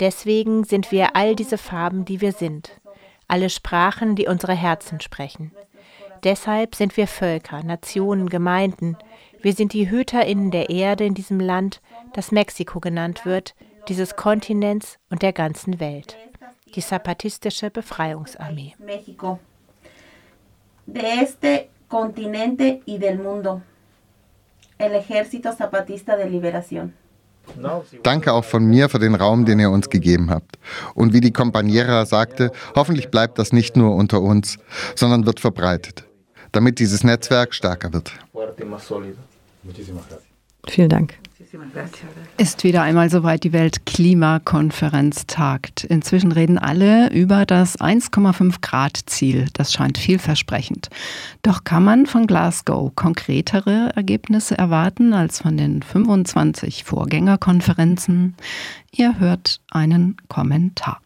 Deswegen sind wir all diese Farben, die wir sind, alle Sprachen, die unsere Herzen sprechen. Deshalb sind wir Völker, Nationen, Gemeinden. Wir sind die HüterInnen der Erde in diesem Land, das Mexiko genannt wird, dieses Kontinents und der ganzen Welt. Die Zapatistische Befreiungsarmee. De este continente y del mundo el Ejército Zapatista de Liberación. Danke auch von mir für den Raum, den ihr uns gegeben habt. Und wie die Compañera sagte, hoffentlich bleibt das nicht nur unter uns, sondern wird verbreitet, damit dieses Netzwerk stärker wird. Vielen Dank. Ist wieder einmal soweit die Weltklimakonferenz tagt. Inzwischen reden alle über das 1,5 Grad Ziel. Das scheint vielversprechend. Doch kann man von Glasgow konkretere Ergebnisse erwarten als von den 25 Vorgängerkonferenzen? Ihr hört einen Kommentar.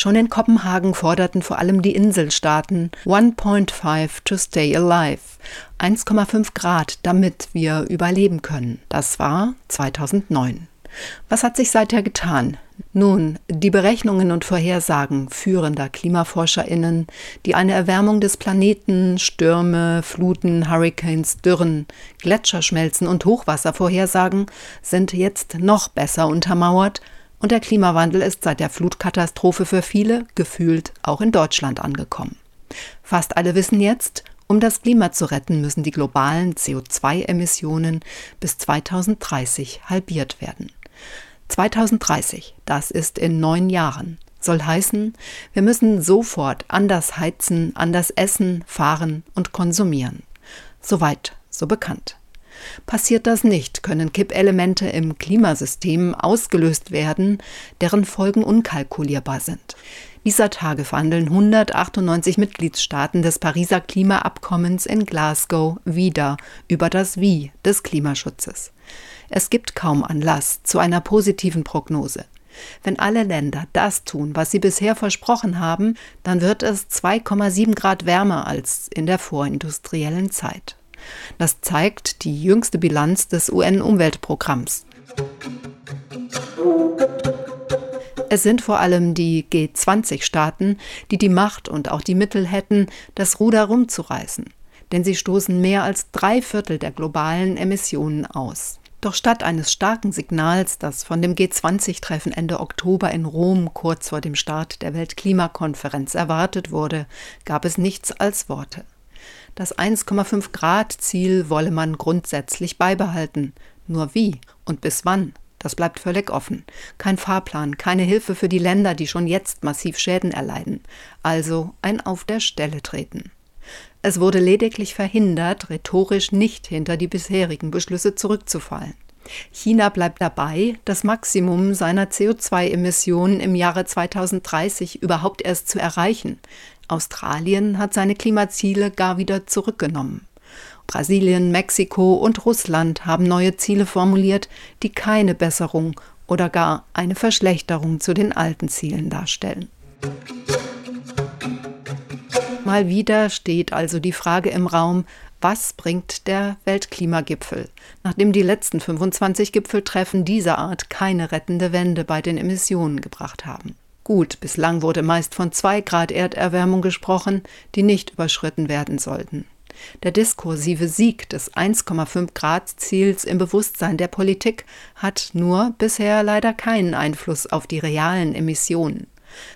Schon in Kopenhagen forderten vor allem die Inselstaaten 1.5 to stay alive, 1,5 Grad, damit wir überleben können. Das war 2009. Was hat sich seither getan? Nun, die Berechnungen und Vorhersagen führender Klimaforscherinnen, die eine Erwärmung des Planeten, Stürme, Fluten, Hurricanes, Dürren, Gletscherschmelzen und Hochwasser vorhersagen, sind jetzt noch besser untermauert und der Klimawandel ist seit der Flutkatastrophe für viele gefühlt auch in Deutschland angekommen. Fast alle wissen jetzt, um das Klima zu retten, müssen die globalen CO2-Emissionen bis 2030 halbiert werden. 2030, das ist in neun Jahren, soll heißen, wir müssen sofort anders heizen, anders essen, fahren und konsumieren. Soweit, so bekannt. Passiert das nicht, können Kippelemente im Klimasystem ausgelöst werden, deren Folgen unkalkulierbar sind. Dieser Tage verhandeln 198 Mitgliedstaaten des Pariser Klimaabkommens in Glasgow wieder über das Wie des Klimaschutzes. Es gibt kaum Anlass zu einer positiven Prognose. Wenn alle Länder das tun, was sie bisher versprochen haben, dann wird es 2,7 Grad wärmer als in der vorindustriellen Zeit. Das zeigt die jüngste Bilanz des UN-Umweltprogramms. Es sind vor allem die G20-Staaten, die die Macht und auch die Mittel hätten, das Ruder rumzureißen. Denn sie stoßen mehr als drei Viertel der globalen Emissionen aus. Doch statt eines starken Signals, das von dem G20-Treffen Ende Oktober in Rom kurz vor dem Start der Weltklimakonferenz erwartet wurde, gab es nichts als Worte. Das 1,5 Grad Ziel wolle man grundsätzlich beibehalten. Nur wie und bis wann, das bleibt völlig offen. Kein Fahrplan, keine Hilfe für die Länder, die schon jetzt massiv Schäden erleiden. Also ein Auf der Stelle treten. Es wurde lediglich verhindert, rhetorisch nicht hinter die bisherigen Beschlüsse zurückzufallen. China bleibt dabei, das Maximum seiner CO2-Emissionen im Jahre 2030 überhaupt erst zu erreichen. Australien hat seine Klimaziele gar wieder zurückgenommen. Brasilien, Mexiko und Russland haben neue Ziele formuliert, die keine Besserung oder gar eine Verschlechterung zu den alten Zielen darstellen. Mal wieder steht also die Frage im Raum, was bringt der Weltklimagipfel, nachdem die letzten 25 Gipfeltreffen dieser Art keine rettende Wende bei den Emissionen gebracht haben? Gut, bislang wurde meist von 2 Grad Erderwärmung gesprochen, die nicht überschritten werden sollten. Der diskursive Sieg des 1,5 Grad Ziels im Bewusstsein der Politik hat nur bisher leider keinen Einfluss auf die realen Emissionen.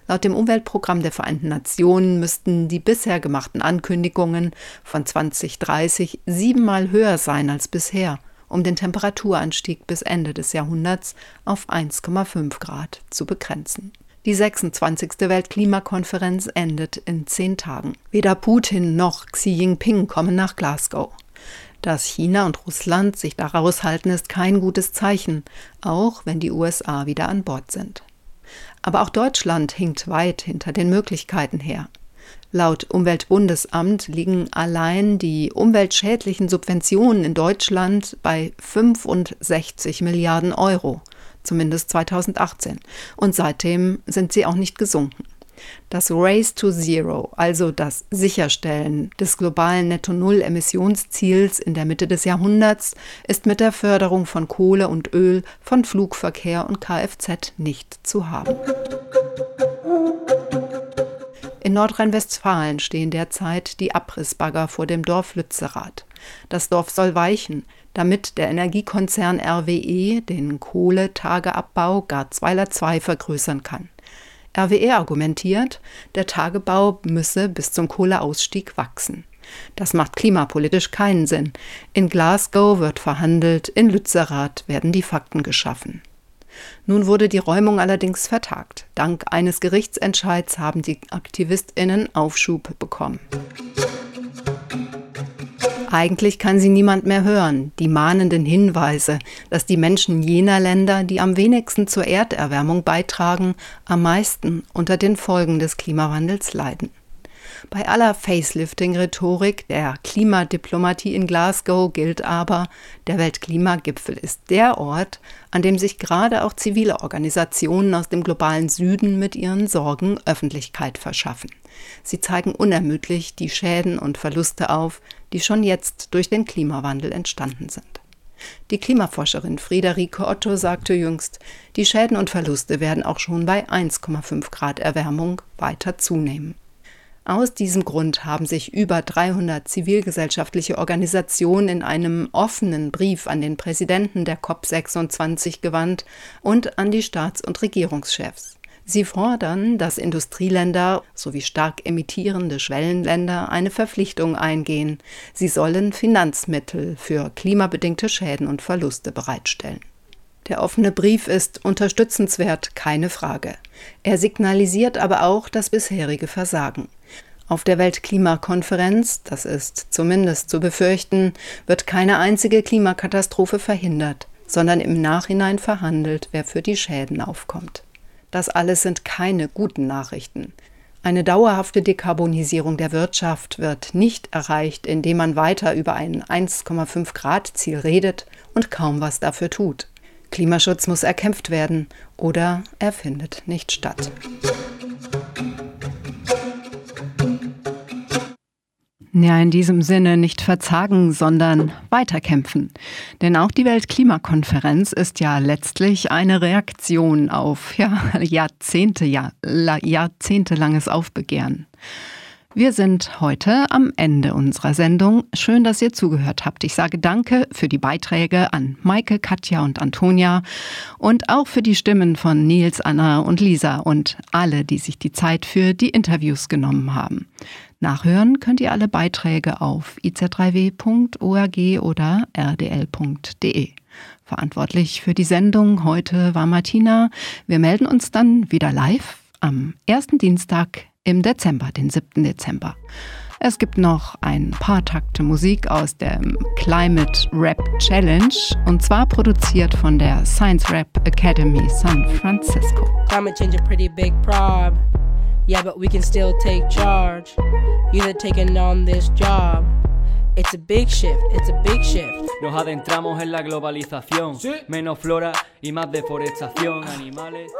Laut dem Umweltprogramm der Vereinten Nationen müssten die bisher gemachten Ankündigungen von 2030 siebenmal höher sein als bisher, um den Temperaturanstieg bis Ende des Jahrhunderts auf 1,5 Grad zu begrenzen. Die 26. Weltklimakonferenz endet in zehn Tagen. Weder Putin noch Xi Jinping kommen nach Glasgow. Dass China und Russland sich daraus halten, ist kein gutes Zeichen, auch wenn die USA wieder an Bord sind. Aber auch Deutschland hinkt weit hinter den Möglichkeiten her. Laut Umweltbundesamt liegen allein die umweltschädlichen Subventionen in Deutschland bei 65 Milliarden Euro, zumindest 2018. Und seitdem sind sie auch nicht gesunken. Das Race to Zero, also das Sicherstellen des globalen Netto-Null-Emissionsziels in der Mitte des Jahrhunderts, ist mit der Förderung von Kohle und Öl, von Flugverkehr und Kfz nicht zu haben. In Nordrhein-Westfalen stehen derzeit die Abrissbagger vor dem Dorf Lützerath. Das Dorf soll weichen, damit der Energiekonzern RWE den Kohletageabbau Garzweiler 2 vergrößern kann. RWE argumentiert, der Tagebau müsse bis zum Kohleausstieg wachsen. Das macht klimapolitisch keinen Sinn. In Glasgow wird verhandelt, in Lützerath werden die Fakten geschaffen. Nun wurde die Räumung allerdings vertagt. Dank eines Gerichtsentscheids haben die Aktivistinnen Aufschub bekommen. Eigentlich kann sie niemand mehr hören, die mahnenden Hinweise, dass die Menschen jener Länder, die am wenigsten zur Erderwärmung beitragen, am meisten unter den Folgen des Klimawandels leiden. Bei aller Facelifting-Rhetorik der Klimadiplomatie in Glasgow gilt aber, der Weltklimagipfel ist der Ort, an dem sich gerade auch zivile Organisationen aus dem globalen Süden mit ihren Sorgen Öffentlichkeit verschaffen. Sie zeigen unermüdlich die Schäden und Verluste auf, die schon jetzt durch den Klimawandel entstanden sind. Die Klimaforscherin Friederike Otto sagte jüngst, die Schäden und Verluste werden auch schon bei 1,5 Grad Erwärmung weiter zunehmen. Aus diesem Grund haben sich über 300 zivilgesellschaftliche Organisationen in einem offenen Brief an den Präsidenten der COP26 gewandt und an die Staats- und Regierungschefs. Sie fordern, dass Industrieländer sowie stark emittierende Schwellenländer eine Verpflichtung eingehen. Sie sollen Finanzmittel für klimabedingte Schäden und Verluste bereitstellen. Der offene Brief ist unterstützenswert, keine Frage. Er signalisiert aber auch das bisherige Versagen. Auf der Weltklimakonferenz, das ist zumindest zu befürchten, wird keine einzige Klimakatastrophe verhindert, sondern im Nachhinein verhandelt, wer für die Schäden aufkommt. Das alles sind keine guten Nachrichten. Eine dauerhafte Dekarbonisierung der Wirtschaft wird nicht erreicht, indem man weiter über ein 1,5 Grad Ziel redet und kaum was dafür tut. Klimaschutz muss erkämpft werden oder er findet nicht statt. Ja, in diesem Sinne nicht verzagen, sondern weiterkämpfen. Denn auch die Weltklimakonferenz ist ja letztlich eine Reaktion auf ja, Jahrzehnte, ja, jahrzehntelanges Aufbegehren. Wir sind heute am Ende unserer Sendung. Schön, dass ihr zugehört habt. Ich sage Danke für die Beiträge an Maike, Katja und Antonia und auch für die Stimmen von Nils, Anna und Lisa und alle, die sich die Zeit für die Interviews genommen haben. Nachhören könnt ihr alle Beiträge auf iz3w.org oder rdl.de. Verantwortlich für die Sendung heute war Martina. Wir melden uns dann wieder live am ersten Dienstag im Dezember, den 7. Dezember. Es gibt noch ein paar Takte Musik aus dem Climate Rap Challenge und zwar produziert von der Science Rap Academy San Francisco. Climate change a pretty big problem. Yeah, but we can still take charge. You're taking on this job. It's a big shift, it's a big shift. Nos adentramos en la globalización. ¿Sí? Menos flora y más deforestación, animales.